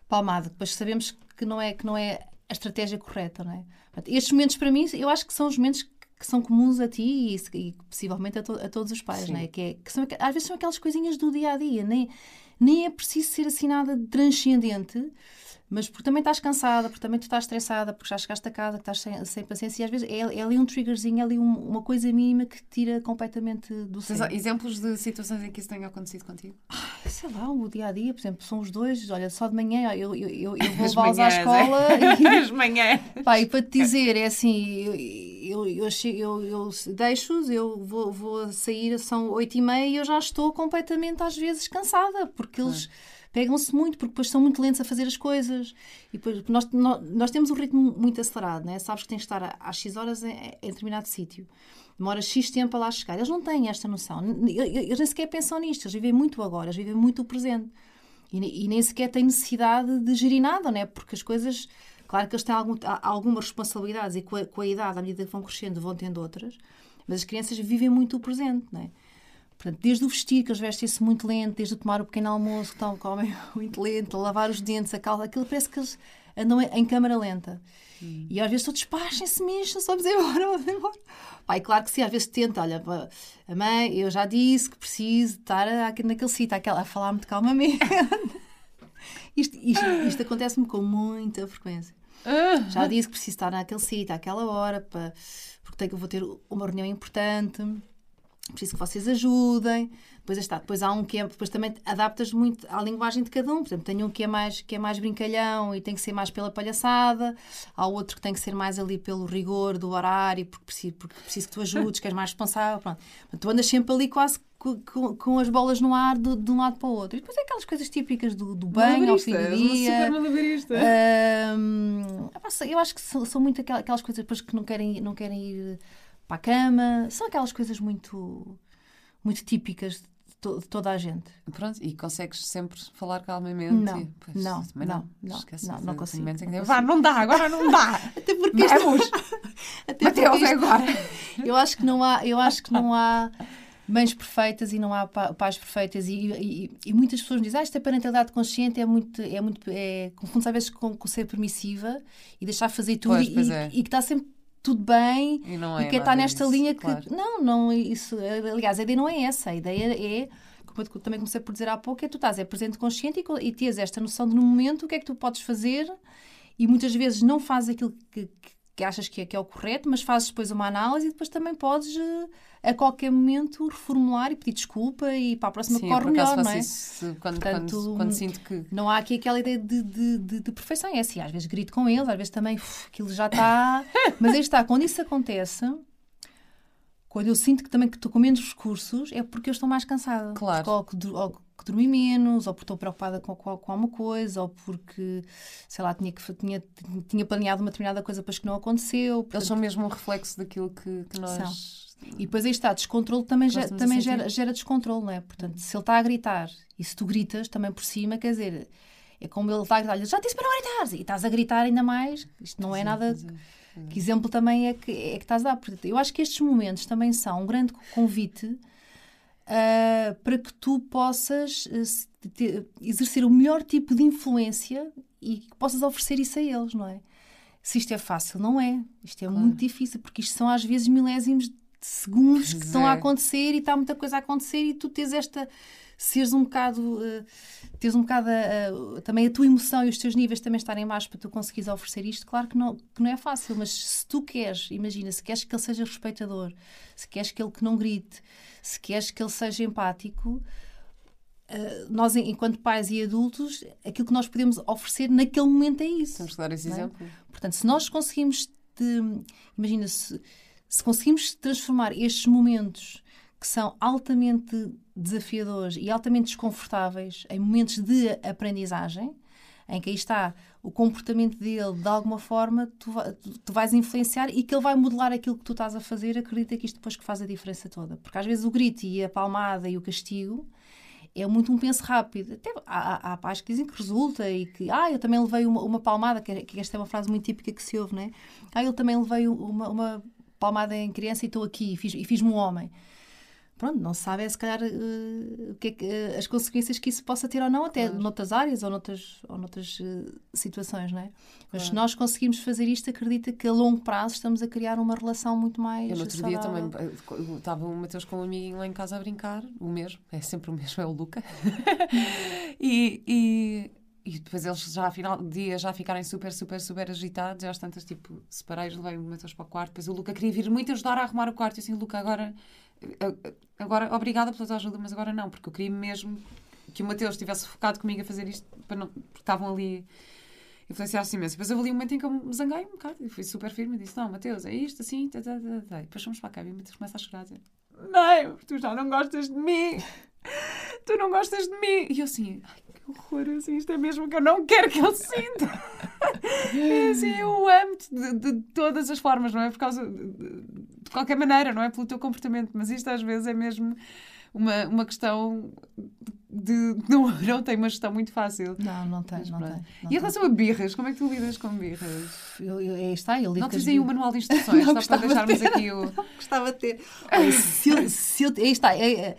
palmada. Depois sabemos que não é, que não é a estratégia correta, não é? Estes momentos para mim, eu acho que são os momentos que são comuns a ti e, e possivelmente a, to, a, todos os pais, não é? Que, é, que são, às vezes são aquelas coisinhas do dia a dia, nem, nem é preciso ser assim nada transcendente mas porque também estás cansada, porque também tu estás estressada, porque já chegaste a casa, que estás sem, sem paciência, e às vezes é, é ali um triggerzinho, é ali um, uma coisa mínima que tira completamente do sério. Exemplos de situações em que isso tenha acontecido contigo? Ah, sei lá, o dia a dia, por exemplo, são os dois, olha, só de manhã eu, eu, eu, eu vou levá-los à escola. É? E, As manhãs. Pá, e para te dizer, é assim, eu, eu, eu, eu deixo-os, eu vou, vou sair, são oito e meia e eu já estou completamente, às vezes, cansada, porque eles pegam-se muito, porque depois são muito lentos a fazer as coisas. E depois, nós, nós, nós temos um ritmo muito acelerado, né? sabes que tens que estar às X horas em, em determinado sítio. Demora X tempo a lá chegar. Eles não têm esta noção. Eles nem sequer pensam nisto. Eles vivem muito agora, eles vivem muito o presente. E, e nem sequer têm necessidade de gerir nada, né? porque as coisas. Claro que eles têm algum, algumas responsabilidades e com a, com a idade, à medida que vão crescendo, vão tendo outras. Mas as crianças vivem muito o presente, não é? Portanto, desde o vestir, que eles vestem-se muito lento, desde o tomar o pequeno almoço, que estão, comem muito lento, lavar os dentes, a calça, aquilo parece que eles andam em câmara lenta. Hum. E às vezes todos despachem-se, mexam, só dizer embora, vamos embora. Pai, claro que sim, às vezes tenta, olha, a mãe, eu já disse que preciso estar naquele sítio, aquela, a falar muito calmamente. isto, isto, isto acontece-me com muita frequência. Ah. Já disse que preciso estar naquele sítio, àquela hora, para, porque tenho, vou ter uma reunião importante preciso que vocês ajudem. Depois está, depois há um que é, depois também adaptas muito à linguagem de cada um. Por exemplo, tem um que é mais que é mais brincalhão e tem que ser mais pela palhaçada. Há outro que tem que ser mais ali pelo rigor do horário, porque preciso, porque preciso que tu ajudes, que és mais responsável. Pronto. Tu andas sempre ali quase com, com, com, as bolas no ar de, de, um lado para o outro. E depois é aquelas coisas típicas do, do banho ao fim do dia. Super um, eu acho que são, são muito aquelas, aquelas coisas depois que não querem, não querem ir para a cama. São aquelas coisas muito, muito típicas de, to de toda a gente. Pronto, e consegues sempre falar calmamente? Não, e, pois, não, não, não, não, não, não consigo. Não consigo. Vá, não dá, agora não dá. Até porque Vamos. Isto... Até Mateus, porque isto... agora. eu acho que não há, eu acho que não há mães perfeitas e não há pais perfeitas e, e, e, muitas pessoas me dizem ah, esta parentalidade consciente é muito é muito é confunde às vezes com, com ser permissiva e deixar fazer tudo pois, pois e, é. e, que está sempre tudo bem e, não é e quem está nesta isso, linha que. Claro. Não, não, isso. Aliás, a ideia não é essa. A ideia é, como eu também comecei por dizer há pouco, é tu estás é presente consciente e, e tens esta noção de no momento o que é que tu podes fazer e muitas vezes não fazes aquilo que, que, que achas que é, que é o correto, mas fazes depois uma análise e depois também podes uh, a qualquer momento reformular e pedir desculpa e para a próxima Sim, corre melhor, não é? Isso quando, Portanto, quando, quando, sinto que. Não há aqui aquela ideia de, de, de, de perfeição. É assim, às vezes grito com eles, às vezes também uf, aquilo já está. Mas aí está, quando isso acontece, quando eu sinto que também que estou com menos recursos, é porque eu estou mais cansada. Claro. Porque, ou, ou que dormi menos, ou porque estou preocupada com, com, com alguma coisa, ou porque, sei lá, tinha, que, tinha, tinha planeado uma determinada coisa, depois que não aconteceu. Portanto, Eles são mesmo um reflexo daquilo que, que nós. São. E depois aí está, descontrole também, gera, também gera, gera descontrole, não é? Portanto, se ele está a gritar e se tu gritas também por cima, quer dizer, é como ele está a gritar, já disse para não gritar, e estás a gritar ainda mais, isto não é nada. Que exemplo também é que, é que estás a dar? Portanto, eu acho que estes momentos também são um grande convite uh, para que tu possas uh, ter, exercer o melhor tipo de influência e que possas oferecer isso a eles, não é? Se isto é fácil, não é. Isto é claro. muito difícil, porque isto são às vezes milésimos segundos que estão a é. acontecer e está muita coisa a acontecer e tu tens esta seres um bocado uh, teres um bocado uh, também a tua emoção e os teus níveis também estarem mais para tu conseguires oferecer isto, claro que não, que não é fácil, mas se tu queres, imagina, se queres que ele seja respeitador, se queres que ele que não grite, se queres que ele seja empático, uh, nós, enquanto pais e adultos, aquilo que nós podemos oferecer naquele momento é isso. Temos que dar esse é? exemplo. Portanto, se nós conseguimos, de, imagina, se se conseguimos transformar estes momentos que são altamente desafiadores e altamente desconfortáveis em momentos de aprendizagem, em que aí está o comportamento dele, de alguma forma, tu, tu, vais influenciar e que ele vai modelar aquilo que tu estás a fazer, acredita que isto depois que faz a diferença toda. Porque às vezes o grito e a palmada e o castigo é muito um penso rápido. Até há, há pais que dizem que resulta e que, ah, eu também levei uma, uma palmada, que, que esta é uma frase muito típica que se ouve, né? Ah, eu também levei uma, uma palmada em criança e estou aqui e fiz-me fiz um homem pronto, não se sabe é se calhar uh, que uh, as consequências que isso possa ter ou não, até claro. noutras áreas ou noutras, ou noutras uh, situações, não é? Mas claro. se nós conseguirmos fazer isto, acredita que a longo prazo estamos a criar uma relação muito mais. Eu no outro dia também estava o Mateus com um amiguinho lá em casa a brincar, o mesmo, é sempre o mesmo, é o Luca. e, e, e depois eles já, final do dia, já ficarem super, super, super agitados. E às tantas, tipo, separei-os, levei o Mateus para o quarto. Depois o Luca queria vir muito ajudar a arrumar o quarto. E assim, Luca, agora Agora, obrigada pela tua ajuda, mas agora não, porque eu queria mesmo que o Mateus estivesse focado comigo a fazer isto, para não, porque estavam ali influenciar-se imenso. Depois eu ali um momento em que eu me zanguei um bocado e fui super firme e disse: Não, Mateus, é isto, assim, tá, tá, tá, tá. depois fomos para cá e o Mateus começa a chorar a dizer: Não, tu já não gostas de mim, tu não gostas de mim. E eu assim: Ai, horror, assim, isto é mesmo que eu não quero que ele sinta. é assim, eu amo-te de, de, todas as formas, não é? Por causa. De, de qualquer maneira, não é pelo teu comportamento, mas isto às vezes é mesmo uma, uma questão de. Não, não tem uma gestão muito fácil. Não, não tem. Não tem não e em relação a birras, como é que tu lidas com birras? Eu, eu, está, eu lido Não tens aí o manual de instruções, não, só para deixarmos ter. aqui o. Não, gostava de ter. Se eu, se eu, aí está. É, é,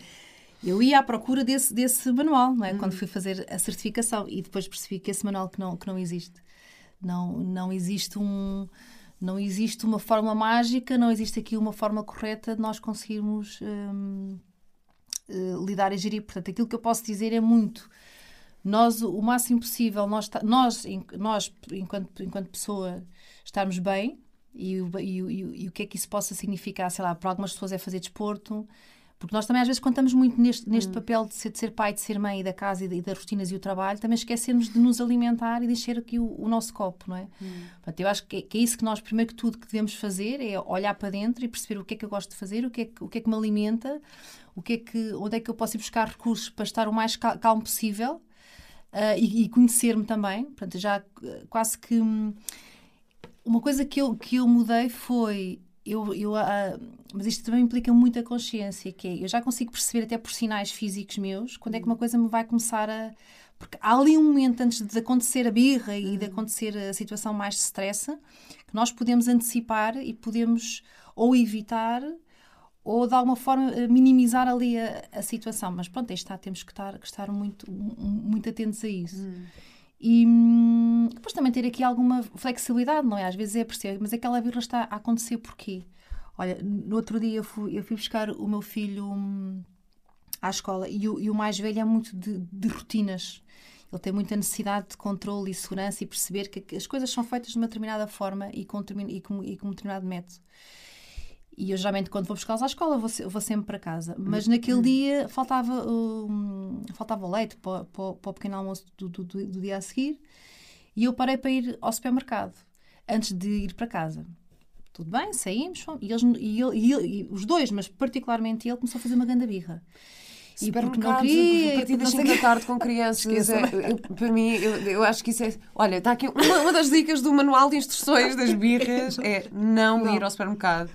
eu ia à procura desse, desse manual, não é? Uhum. Quando fui fazer a certificação e depois percebi que esse manual que não, que não existe. Não, não existe um não existe uma fórmula mágica, não existe aqui uma forma correta de nós conseguirmos hum, uh, lidar e gerir. Portanto, aquilo que eu posso dizer é muito. Nós, o máximo possível, nós, nós, nós enquanto, enquanto pessoa, estarmos bem e, e, e, e o que é que isso possa significar, sei lá, para algumas pessoas é fazer desporto, porque nós também às vezes contamos muito neste, neste hum. papel de ser, de ser pai, de ser mãe e da casa e, das rotinas e o trabalho, também esquecemos de nos alimentar e de encher aqui o, o nosso copo, não é? Hum. Portanto, eu acho que é, que é, isso que nós, primeiro que tudo, que devemos fazer é olhar para dentro e perceber o que é que eu gosto de fazer, o que é que, o que, é que me alimenta, o que é que, onde é que eu posso ir buscar recursos para estar o mais calmo possível uh, e, e conhecer-me também. Portanto, já uh, quase que... Hum, uma coisa que eu, que eu mudei foi eu, eu uh, mas isto também implica muita consciência, que é, eu já consigo perceber até por sinais físicos meus quando é que uma coisa me vai começar a porque há ali um momento antes de acontecer a birra e de uhum. acontecer a situação mais de stress que nós podemos antecipar e podemos ou evitar ou de alguma forma minimizar ali a, a situação. Mas pronto, aí está, temos que estar, que estar muito, muito atentos a isso. Hum. E hum, depois também ter aqui alguma flexibilidade, não é? Às vezes é perceber, mas aquela birra está a acontecer porquê? Olha, no outro dia eu fui, eu fui buscar o meu filho hum, à escola e o, e o, mais velho é muito de, de, rotinas. Ele tem muita necessidade de controle e segurança e perceber que as coisas são feitas de uma determinada forma e com, e com, e com um determinado método. E eu geralmente, quando vou buscá-los à escola, vou, vou, sempre para casa. Mas uhum. naquele dia faltava, um, faltava leite para, para, para, o pequeno almoço do, do, do, dia a seguir. E eu parei para ir ao supermercado antes de ir para casa. Tudo bem, saímos. E, eles, e, ele, e, ele, e os dois, mas particularmente ele, começou a fazer uma grande birra. E porque não queria. A partir das 5 da tarde com crianças. É, eu, para mim, eu, eu, acho que isso é. Olha, está aqui uma, uma das dicas do manual de instruções das birras: é não, não. ir ao supermercado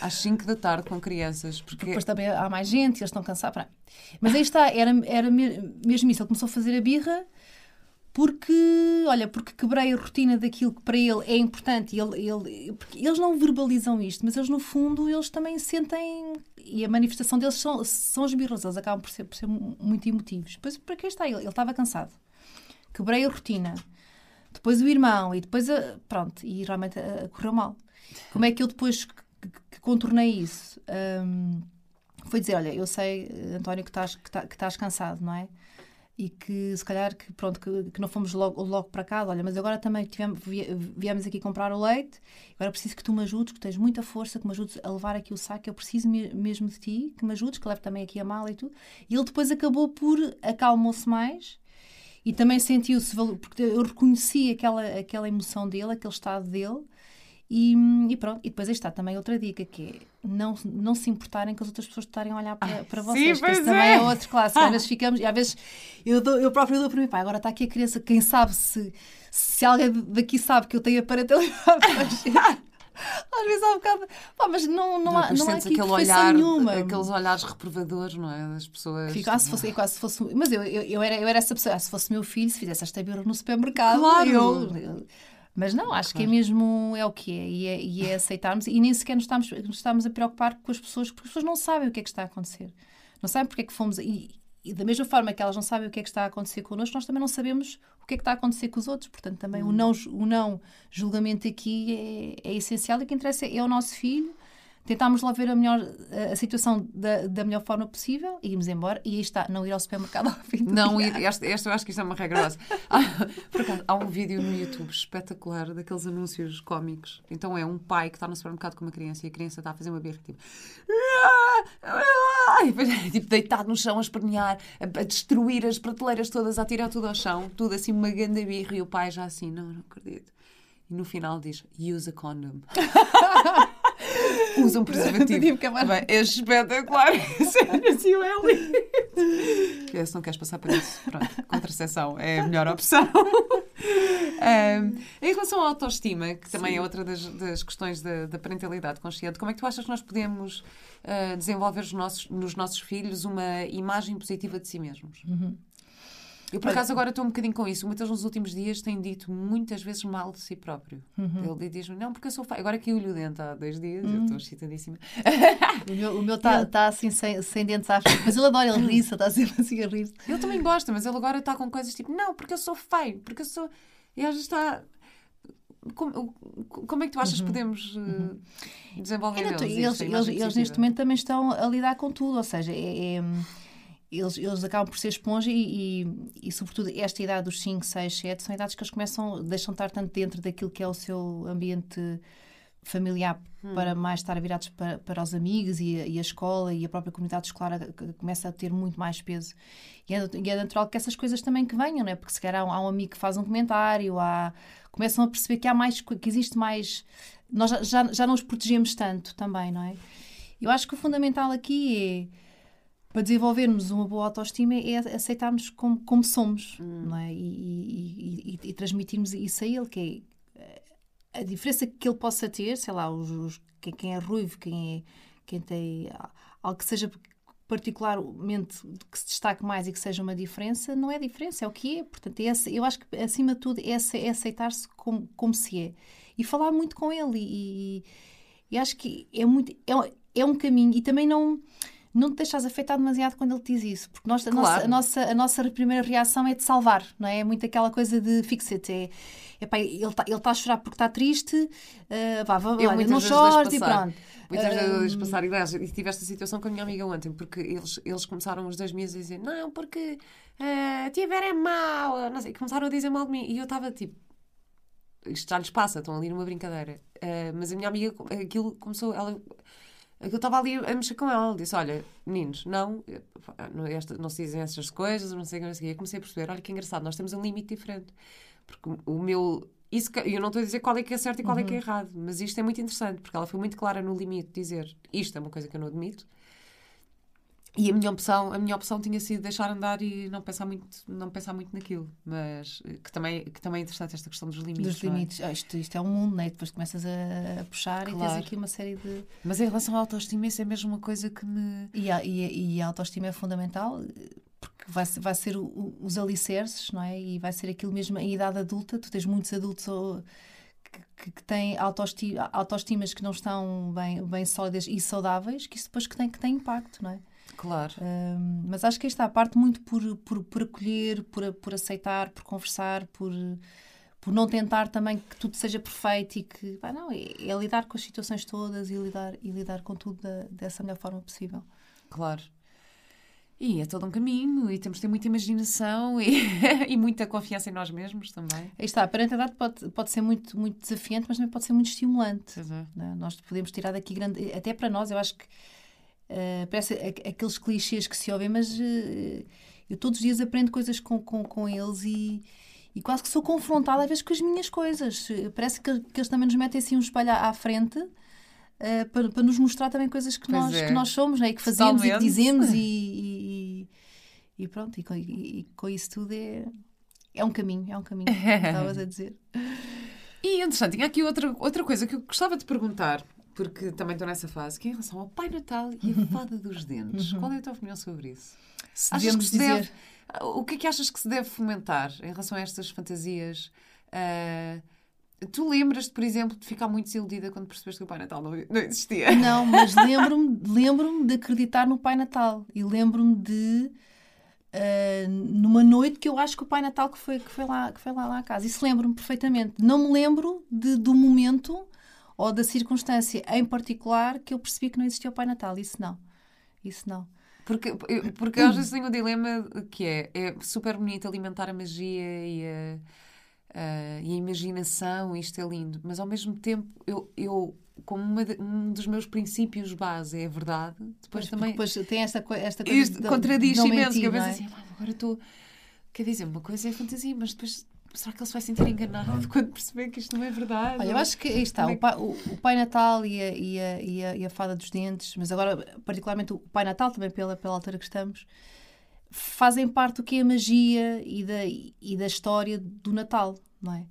às 5 da tarde com crianças. Porque... Depois também há mais gente, eles estão cansados. Mas aí está, era, era mesmo isso. Ele começou a fazer a birra porque, olha, porque quebrei a rotina daquilo que para ele é importante. Ele, ele, porque eles não verbalizam isto, mas eles, no fundo, eles também sentem. E a manifestação deles são, são as birras, eles acabam por ser, por ser muito emotivos. Depois, para que está? Ele, ele estava cansado. Quebrei a rotina. Depois o irmão, e depois, a, pronto, e realmente a, a correu mal. Como é que eu depois que contornei isso. Um, foi dizer: Olha, eu sei, António, que estás, que, tá, que estás cansado, não é? E que se calhar que, pronto, que, que não fomos logo, logo para casa, olha, mas agora também tivemos, viemos aqui comprar o leite, agora preciso que tu me ajudes, que tens muita força, que me ajudes a levar aqui o saco, eu preciso mesmo de ti, que me ajudes, que leve também aqui a mala e tudo. E ele depois acabou por acalmou-se mais e também sentiu-se, porque eu reconheci aquela, aquela emoção dele, aquele estado dele E, e, pronto, e depois aí está também outra dica que é não, não se importarem que as outras pessoas estarem a olhar para, para vocês, sim, que isso pois também é. é outro clássico. Às vezes ficamos, e às vezes eu, dou, eu próprio dou para mim, pá, agora está aqui a criança, quem sabe se, se alguém daqui sabe que eu tenho a parentalidade. Às vezes há um bocado. Pá, mas não, não, há, Depois não há aqui aquele olhar, nenhuma. aqueles olhares reprovadores, não é? Das pessoas. Fico, ah, se fosse, quase se fosse. Mas eu, eu, eu, era, eu era essa pessoa. Ah, se fosse meu filho, se fizesse esta birra no supermercado. Claro. Eu, eu- mas não, acho que é mesmo é o que é e, é. e é aceitarmos. E nem sequer nos estamos, nos estamos a preocupar com as pessoas, porque as pessoas não sabem o que é que está a acontecer. Não sabem porque é que fomos. E, e da mesma forma que elas não sabem o que é que está a acontecer connosco, nós também não sabemos o que é que está a acontecer com os outros. Portanto, também o, não, o não julgamento aqui é, é essencial e o que interessa é o nosso filho. Tentámos lá ver a, melhor, a, situação da, da melhor forma possível e íamos embora. E aí está, não ir ao supermercado ao fim do Não, ir, esta, esta eu acho que isto é uma regra nossa. Há, por acaso, há um vídeo no YouTube espetacular daqueles anúncios cómicos. Então é um pai que está no supermercado com uma criança e a criança está a fazer uma birra tipo. E depois tipo deitado no chão a espernear, a, a destruir as prateleiras todas, a tirar tudo ao chão, tudo assim uma grande birra e o pai já assim, não, não acredito. E no final diz: use a condom. Usa um preservativo. Tipo que é mais- Bem, é espetacular. Assim o Eli. Que é, Se não queres passar por isso, pronto, contracepção é a melhor opção. Ahm, em relação à autoestima, que também é outra das, das questões da, da parentalidade consciente, como é que tu achas que nós podemos ah, desenvolver nos nossos, nos nossos filhos uma imagem positiva de si mesmos? Eu, por acaso, agora estou um bocadinho com isso. O Matheus, nos últimos dias, tem dito muitas vezes mal de si próprio. Ele diz-me, não, porque eu sou feio. Agora caiu-lhe o dente há dois dias, eu estou excitadíssima. O meu- está tá assim sem, sem dentes frente, mas ele adora, ele ri está sempre assim a rir. Ele também gosta, mas ele agora está com coisas tipo, não, porque eu sou feio, porque eu sou. E às vezes está. Como, como é que tu achas que podemos eh, desenvolver não, neles eles, eles, eles positiva? neste momento também estão a lidar com tudo, ou seja, é- é, eles, eles acabam por ser esponja e, e, e, sobretudo, esta idade dos 5, 6, 7 são idades que eles começam, deixam de estar tanto dentro daquilo que é o seu ambiente familiar para mais estar virados para, para os amigos e a, e a escola e a própria comunidade escolar começa a ter muito mais peso. E é, e é natural que essas coisas também que venham, não é? Porque se calhar há um, há um amigo que faz um comentário, há, começam a perceber que há mais, que existe mais. Nós já, já, já não os protegemos tanto também, não é? Eu acho que o fundamental aqui é para desenvolvermos uma boa autoestima é aceitarmos como, como somos, não é? E, e- e- e transmitirmos isso a ele, que é a diferença que ele possa ter, sei lá, os, os- quem, é ruivo, quem, é, quem tem algo que seja particularmente que se destaque mais e que seja uma diferença, não é diferença, é o que é. Portanto, é, eu acho que acima de tudo é, é aceitar-se como, como se é e falar muito com ele. E, e acho que é, muito, é, é um caminho e também não. Não te deixas afetar demasiado quando ele te diz isso, porque nós, a, nossa, Claro. a, nossa, a nossa primeira reação é de salvar, não é? É muito aquela coisa de fixa-te. É, epá, ele está tá a chorar porque está triste, ah, vá, vá, Eu olha, não vezes chores e pronto. Muitas vezes deixo Hum. passar. Aliás, e tive esta situação com a minha amiga ontem, porque eles, eles começaram os dois meses a dizer não, porque eh, a tia Vera é mau, não sei, começaram a dizer mal de mim. E eu estava tipo, isto já lhes passa, estão ali numa brincadeira. Eh, mas a minha amiga, aquilo começou, ela. Eu estava ali a mexer com ela, disse: Olha, meninos, não, não, esta- não se dizem essas coisas, não sei o que. Eu comecei a perceber: olha que engraçado, nós temos um limite diferente. Porque o- meu. Isso, que- eu não estou a dizer qual é que é certo e qual é que é errado, mas isto é muito interessante, porque ela foi muito clara no limite dizer isto é uma coisa que eu não admito. E a minha opção, a minha opção tinha sido deixar andar e não pensar muito, não pensar muito naquilo, mas eh, que também, que também é interessante esta questão dos limites. Dos é? limites. Ah, isto, isto é um mundo, né? Depois começas a, a puxar e Claro. tens aqui uma série de. Mas em relação à autoestima, isso é mesmo uma coisa que me. E a, e a- e a autoestima é fundamental eh, porque vai, ser- vai ser o- o- os alicerces, não é? E vai ser aquilo mesmo em idade adulta. Tu tens muitos adultos oh, que, que- que têm autoestima, autoestimas que não estão bem, bem sólidas e saudáveis, que isso depois que tem, que tem impacto, não é? Claro. Mas acho que aí está a parte muito por, por, por acolher, por, por aceitar, por conversar, por, por não tentar também que tudo seja perfeito e que pá, não, é, é lidar com as situações todas e lidar, e lidar com tudo da, dessa melhor forma possível. Claro. E é todo um caminho, e temos de ter muita imaginação e, e muita confiança em nós mesmos também. Aí está, a parentalidade pode, pode ser muito, muito desafiante, mas também pode ser muito estimulante. Né? Nós podemos tirar daqui grande. Até para nós, eu acho que eh, parece aqueles clichês que se ouvem, mas eh, eu todos os dias aprendo coisas com, com, com eles e, e quase que sou confrontada às vezes com as minhas coisas. Parece que, que eles também nos metem assim um espelho à frente uh, para, para nos mostrar também coisas que, nós, é. que nós somos né? e que fazemos Totalmente. e que dizemos e, e, e pronto, e com, e, com isso tudo é, é um caminho, é um caminho, estavas a dizer. E interessante, tinha aqui outra, outra coisa que eu gostava de perguntar, porque também estou nessa fase, que é em relação ao Pai Natal e a Fada dos Dentes. Uhum. Qual é a tua opinião sobre isso? Se achas que se dizer... deve, o que é que achas que se deve fomentar em relação a estas fantasias? Uh, Tu lembras-te, por exemplo, de ficar muito desiludida quando percebeste que o Pai Natal não, não existia? Não, mas lembro-me lembro de acreditar no Pai Natal e lembro-me de uh, numa noite que eu acho que o Pai Natal que foi, que foi, lá, que foi lá, lá à casa. Isso lembro-me perfeitamente. Não me lembro de, do momento ou da circunstância em particular que eu percebi que não existia o Pai Natal. Isso não. Isso não. Porque, porque às vezes tenho um dilema que é, é super bonito alimentar a magia e a Uh, e a imaginação, isto é lindo, mas ao mesmo tempo eu, eu como de, um dos meus princípios base é a verdade, depois pois, também. Depois tem esta, esta coisa. Isto de, contradiz de imenso, mentir, que eu penso é? assim, agora estou. Quer dizer, uma coisa é fantasia, mas depois será que ele se vai sentir enganado quando perceber que isto não é verdade? Olha, eu acho que aí está, é o, pai, o, o, pai, Natal e a, e, a, e, a, e a Fada dos Dentes, mas agora particularmente o Pai Natal, também pela, pela altura que estamos, fazem parte do que é a magia e da, e da história do Natal, não é?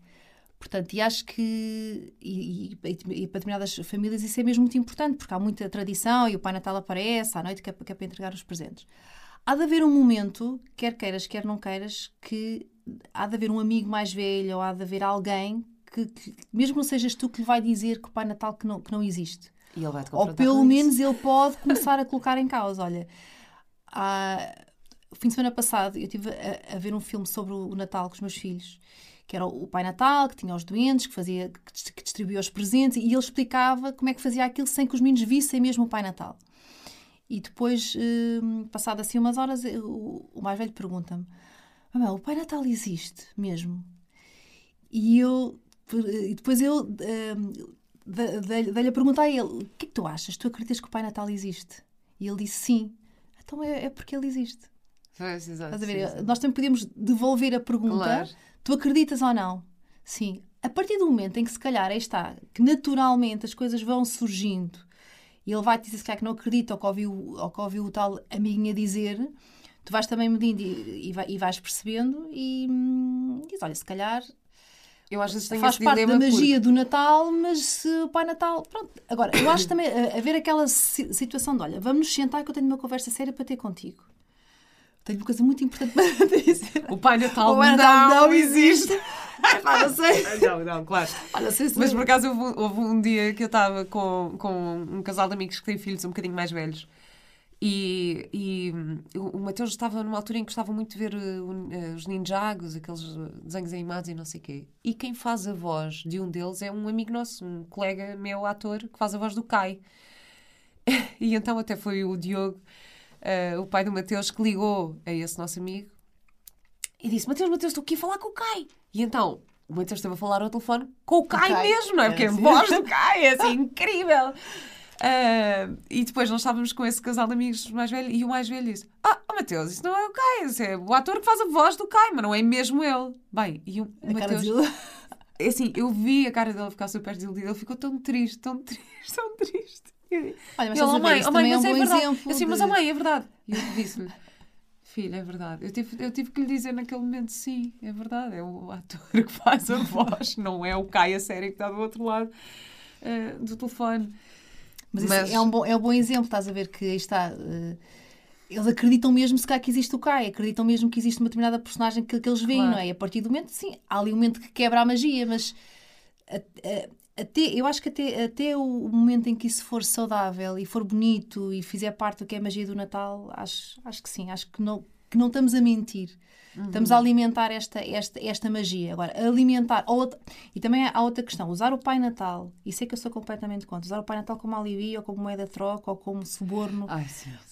Portanto, e acho que e, e, e, para determinadas famílias isso é mesmo muito importante, porque há muita tradição e o Pai Natal aparece à noite que é, que é para entregar os presentes. Há de haver um momento, quer queiras, quer não queiras, que há de haver um amigo mais velho ou há de haver alguém que, que mesmo não sejas tu que lhe vai dizer que o Pai Natal que não, que não existe. ou pelo menos ele pode começar a colocar em causa. Olha, há, o fim de semana passado eu estive a, a, ver um filme sobre o Natal com os meus filhos, que era o Pai Natal, que tinha os doentes, que, fazia, que distribuía os presentes, e ele explicava como é que fazia aquilo sem que os meninos vissem mesmo o Pai Natal. E depois, hum, passado assim umas horas, o, o mais velho pergunta-me: o Pai Natal existe mesmo? E eu, e depois eu hum, dei-lhe a perguntar a ele: o que é que tu achas? Tu acreditas que o Pai Natal existe? E ele disse: sim. Então é, é porque ele existe. Pois, exato. Nós também podemos devolver a pergunta: claro. tu acreditas ou não? Sim. A partir do momento em que, se calhar, aí está, que naturalmente as coisas vão surgindo e ele vai te dizer se calhar que não acredita ou que ouviu, ou que ouviu o tal amiguinha dizer, tu vais também medindo e, e, vais percebendo e hum, diz: olha, se calhar eu às vezes tenho faz parte da magia porque... do Natal, mas se o Pai Natal. Pronto. Agora, eu acho também haver aquela situação de: olha, vamos nos sentar que eu tenho uma conversa séria para ter contigo. Tenho uma coisa muito importante para dizer. O Pai Natal, o Pai Natal não, não existe. Não sei. Não, não, claro. Olha, sei se Mas por acaso houve, houve, um dia que eu estava com, com um casal de amigos que têm filhos um bocadinho mais velhos. E, e o Mateus estava numa altura em que gostava muito de ver uh, os ninjagos, aqueles desenhos animados e não sei o quê. E quem faz a voz de um deles é um amigo nosso, um colega meu, ator, que faz a voz do Kai. e então até foi o Diogo, uh, o pai do Mateus, que ligou a esse nosso amigo e disse: Mateus, Mateus, estou aqui a falar com o Kai. E então o Mateus esteve a falar ao telefone com o Kai, Kai. mesmo, não é? Porque é a voz do Kai é assim incrível. Uh, e depois nós estávamos com esse casal de amigos mais velho e o mais velho disse: Ah, oh, Mateus, isso não é o Kai, isso é o ator que faz a voz do Kai, mas não é mesmo ele. Bem, e o, o Mateus. É assim, eu vi a cara dele ficar super desiludida, ele ficou tão triste, tão triste, tão triste. Olha, mas ele, oh, mãe, oh, mãe, mas é, é um verdade. Eu assim, de... mas a oh, mãe, é verdade. E eu disse-lhe: Filha, é verdade. Eu tive, eu tive que lhe dizer naquele momento: sim, é verdade, é o ator que faz a voz, não é o Kai a série que está do outro lado uh, do telefone. Mas, Mas... é, um bom, é um bom exemplo, estás a ver que está. Uh, eles acreditam mesmo se cá que existe o Kai, acreditam mesmo que existe uma determinada personagem que, que eles veem, claro. não é? E a partir do momento, sim, há ali um momento que quebra a magia, mas até, eu acho que até, até o momento em que isso for saudável e for bonito e fizer parte do que é a magia do Natal, acho, acho que sim, acho que não, que não estamos a mentir. Uhum. Estamos a alimentar esta, esta, esta magia. Agora, alimentar. Outra, e também há outra questão: usar o Pai Natal, e sei que eu sou completamente contra, usar o Pai Natal como alibi, ou como moeda de troca, ou como suborno.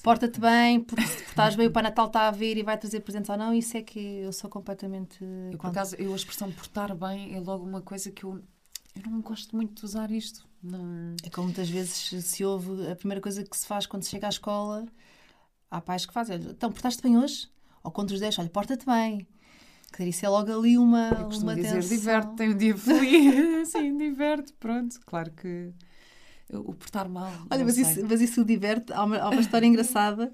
Porta-te bem, porque se portares bem, o Pai Natal está a ver e vai trazer presentes ou não. Isso é que eu sou completamente. Eu, por acaso, eu a expressão portar bem é logo uma coisa que eu. Eu não gosto muito de usar isto. Não... É como muitas vezes se ouve, a primeira coisa que se faz quando se chega à escola, há pais que fazem. Então, portaste bem hoje? Ou quando os deixa, olha, porta-te bem. Quer dizer, isso é logo ali uma, Eu costumo uma dizer tensão. diverte, tem um dia feliz, sim, diverte, pronto. Claro que o portar mal. Olha, mas sei. isso, mas isso diverte. Há uma, há uma história engraçada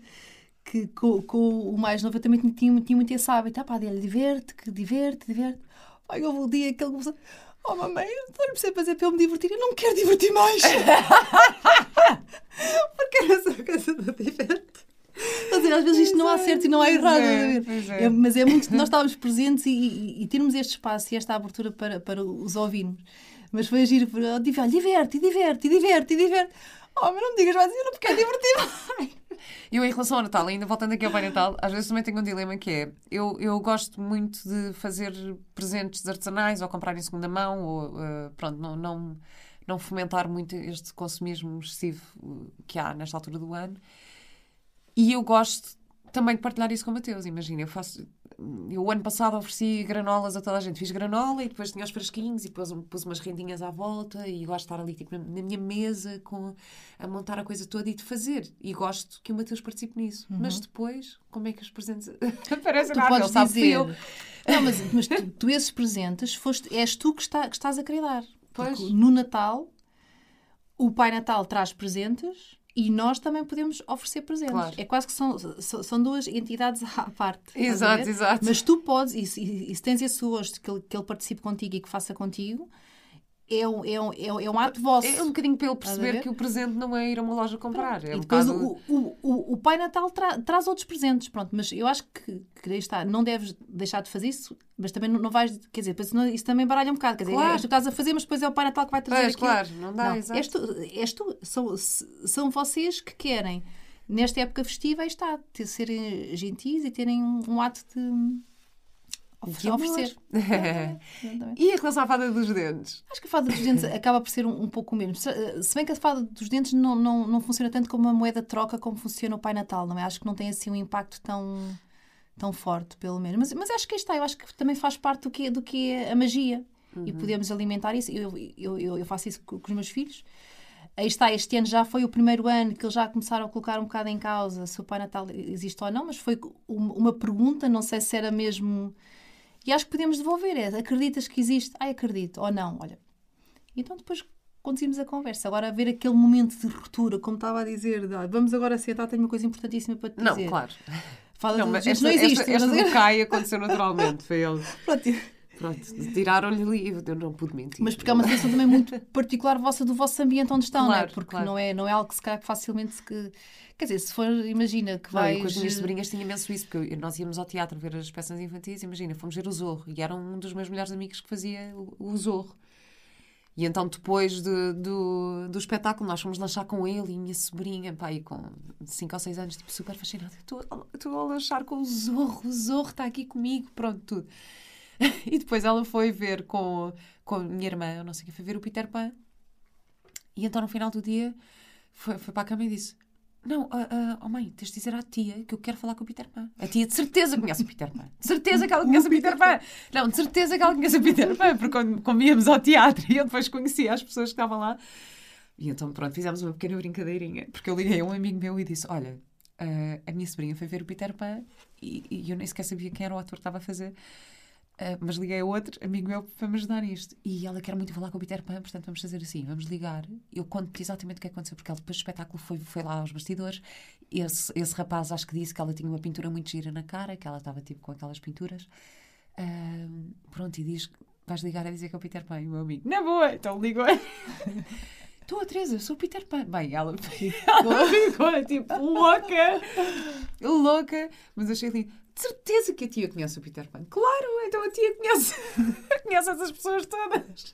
que com, com o mais novo eu também tinha, tinha muito esse hábito. Ah, pá, dele, diverte, que diverte, diverte. Pai, houve um dia que ele começou. Oh, mamãe, eu não sei fazer para eu me divertir. Eu não me quero divertir mais. Porque era essa coisa do diverte. Às vezes isto não há certo e não há Pois errado. é, é. É, mas é muito nós estávamos presentes e, e, e termos este espaço e esta abertura para, para os ouvirmos. Mas foi agir, oh, diverte, diverte, diverte, diverte, diverte. Oh, mas não me digas mais, me quero divertir mais. Eu, em relação ao Natal, ainda voltando aqui ao Pai Natal, às vezes também tenho um dilema que é: eu, eu gosto muito de fazer presentes artesanais ou comprar em segunda mão, ou eh, pronto, não, não, não fomentar muito este consumismo excessivo eh, que há nesta altura do ano. E eu gosto também de partilhar isso com o Mateus. Imagina, eu faço. Eu, o ano passado, ofereci granolas a toda a gente. Fiz granola e depois tinha os fresquinhos e depois pus umas rendinhas à volta. E gosto de estar ali tipo, na na minha mesa com, a montar a coisa toda e de fazer. E gosto que o Mateus participe nisso. Mas depois, como é que os presentes aparecem? Tu nada? podes Ele dizer. eu. Não, mas, mas tu, tu esses presentes foste, és tu que, está, que estás a dar. Pois. Porque no Natal, o Pai Natal traz presentes e nós também podemos oferecer presentes. Claro. É quase que são, são, são duas entidades à parte. Exato, exato. Mas tu podes, e, se- e, e se tens esse gosto que ele, que ele participe contigo e que faça contigo, é um, é um, é um, é um ato vosso. É um bocadinho para ele Estás a perceber que o presente não é ir a uma loja comprar. É E um depois bocado... o, o, o, Pai Natal tra- traz outros presentes, pronto. Mas eu acho que, que está, não deves deixar de fazer isso, mas também não, não vais, quer dizer, não- isso também baralha um bocado. Quer dizer, Claro. és tu estás a fazer, mas depois é o Pai Natal que vai trazer Pois, aquilo. claro, não dá, Não, exato. és tu, és tu são, são vocês que querem, nesta época festiva, aí está, ter, serem gentis e terem um, um ato de Oferecer. Exatamente. E a relação à fada dos dentes? Acho que a fada dos dentes acaba por ser um, um pouco o mesmo. Se, bem que a fada dos dentes não, não, não funciona tanto como uma moeda de troca como funciona o Pai Natal, não é? Acho que não tem assim um impacto tão, tão forte, pelo menos. Mas, mas acho que aí está, eu acho que também faz parte do que, é- do que é a magia. E podemos alimentar isso. Eu, eu, eu, faço isso com, com os meus filhos. Aí está, este ano já foi o primeiro ano que eles já começaram a colocar um bocado em causa se o Pai Natal existe ou não, mas foi um- uma pergunta, não sei se era mesmo. E acho que podemos devolver. É, acreditas que existe? Ai, acredito. Ou não, olha. Então depois conduzimos a conversa. Agora, haver aquele momento de ruptura, como estava a dizer, de, "Ah, vamos agora sentar, tenho uma coisa importantíssima para te Não, dizer. claro. Fala Não, mas esta, não existe. esta, esta Caio aconteceu naturalmente. Foi ele. Pronto. Pronto, tiraram-lhe ali. Eu não pude mentir. Mas porque é uma situação também muito particular vossa do vosso ambiente onde estão, não é? Claro, Porque claro. não, é, não é algo que se calhar facilmente se que. Quer dizer, se for, imagina que e com as minhas sobrinhas tinha imenso isso, porque nós íamos ao teatro ver as peças infantis, imagina, fomos ver o Zorro, e era um dos meus melhores amigos que fazia o, o Zorro. E então, depois de- do, do espetáculo, nós fomos lanchar com ele e minha sobrinha, e com 5 ou 6 anos, tipo, super fascinada. Estou a lanchar com o Zorro, o Zorro está aqui comigo, pronto, tudo. E depois ela foi ver com, com a minha irmã, eu não sei que, foi ver o Peter Pan. E então, no final do dia, foi, foi para a cama e disse: Não, ah, ah, oh mãe, tens de dizer à tia que eu quero falar com o Peter Pan. A tia de certeza conhece o Peter Pan. De certeza que ela conhece o Peter Pan. Não, de certeza que ela conhece o Peter Pan, porque quando, quando íamos ao teatro e eu depois conhecia as pessoas que estavam lá. E então, pronto, fizemos uma pequena brincadeirinha, porque eu liguei a um amigo meu e disse: Olha, ah, a minha sobrinha foi ver o Peter Pan e, e eu nem sequer sabia quem era o ator que estava a fazer. Uh, mas liguei a outro amigo meu para me ajudar nisto. E ela quer muito falar com o Peter Pan, portanto vamos fazer assim: vamos ligar. Eu conto-te exatamente o que aconteceu, porque ela depois do espetáculo foi, foi lá aos bastidores. Esse, esse rapaz acho que disse que ela tinha uma pintura muito gira na cara, que ela estava tipo com aquelas pinturas. Uh, pronto, e diz: vais ligar a dizer que é o Peter Pan. E o meu amigo: Na boa, então ligou. Estou a Teresa, eu sou o Peter Pan. Bem, ela, ela ficou tipo louca, louca, mas achei ali, de certeza que a tia conhece o Peter Pan. Claro, então a tia conhece, conhece essas pessoas todas.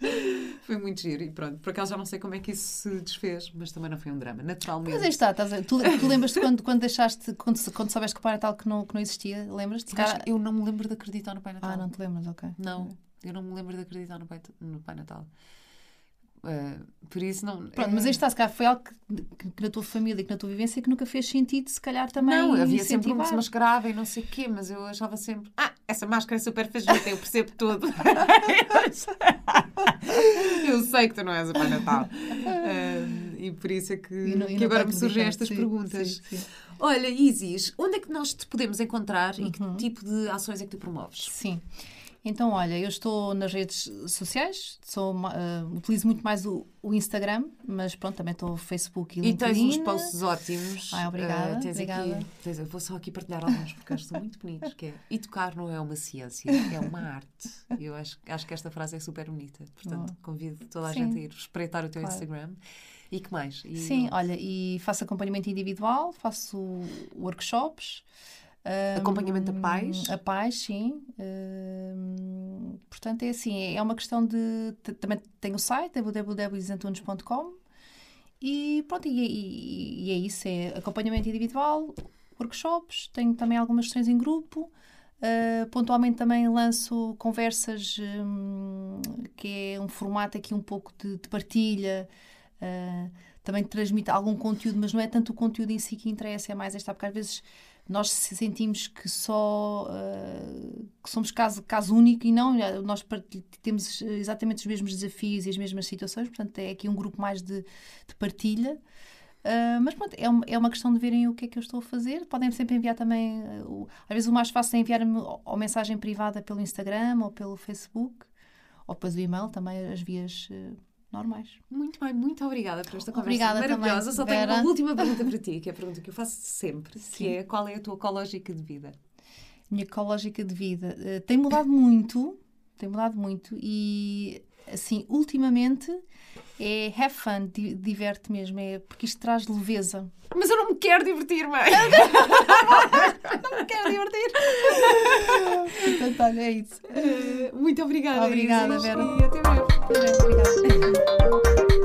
Foi muito giro e pronto. Por acaso já não sei como é que isso se desfez, mas também não foi um drama, naturalmente. Mas aí está, estás a? Tu, tu lembras-te quando, quando deixaste, quando, quando soubeste que o Pai Natal que não, que não existia? Lembras-te? Que eu não me lembro de acreditar no Pai Natal. Ah, não te lembras, ok. Não, eu não me lembro de acreditar no Pai, no Pai Natal. Uh, por isso não. Pronto, é- mas aí está, se calhar foi algo que, que- que na tua família, que na tua vivência, que nunca fez sentido, se calhar também. Não, havia sempre um que se mascarava e não sei o quê, mas eu achava sempre, ah, essa máscara é super fajuta, eu percebo tudo. eu sei que tu não és o Pai Natal. Ah, e por isso é que, não- que agora me surgem estas Sim, perguntas. sim, sim. Olha, Isis, onde é que nós te podemos encontrar e que Uhum. tipo de ações é que tu promoves? Sim. Então, olha, eu estou nas redes sociais, sou, ah, utilizo muito mais o, o Instagram, mas pronto, também estou no Facebook e E tens LinkedIn. uns posts ótimos. Ai, obrigada, Ah, tens obrigada. Aqui, tens- eu vou só aqui partilhar alguns porque acho que são muito bonitos. Que é, e tocar não é uma ciência, é uma arte. Eu acho, acho que esta frase é super bonita. Portanto, convido toda a Sim. gente a ir espreitar o teu Claro. Instagram. E que mais? E- Sim, olha, e faço acompanhamento individual, faço workshops. Ah, Acompanhamento a pais? A pais, sim. Ah, portanto, é assim, é uma questão de. Também tenho o site, www.isantunes.com e pronto, e, e- e é isso, é acompanhamento individual, workshops, tenho também algumas sessões em grupo. ah, pontualmente também lanço conversas, hum, que é um formato aqui um pouco de, de partilha, ah, também transmite algum conteúdo, mas não é tanto o conteúdo em si que interessa, é mais esta, porque às vezes nós se- sentimos que só ah, que somos caso, caso único e não, eh, nós temos exatamente os mesmos desafios e as mesmas situações, portanto é aqui um grupo mais de, de partilha. Ah, mas pronto, é, um- é uma questão de verem o que é que eu estou a fazer. Podem sempre enviar também. o- às vezes o mais fácil é enviar-me ou mensagem privada pelo Instagram ou pelo Facebook, ou depois o e-mail, também as vias normais. Muito bem, muito obrigada por esta conversa Obrigada maravilhosa. também, Só tenho uma última pergunta para ti, que é a pergunta que eu faço sempre, que Sim. é qual é a tua ecológica de vida? minha ecológica de vida eh, tem mudado muito, tem mudado muito e assim, ultimamente é have fun, di- diverte mesmo, é porque isto traz leveza. Mas eu não me quero divertir, mãe! Não me quero divertir. Portanto, olha, é isso. Muito obrigada. Obrigada, Vera. E até breve. Obrigada.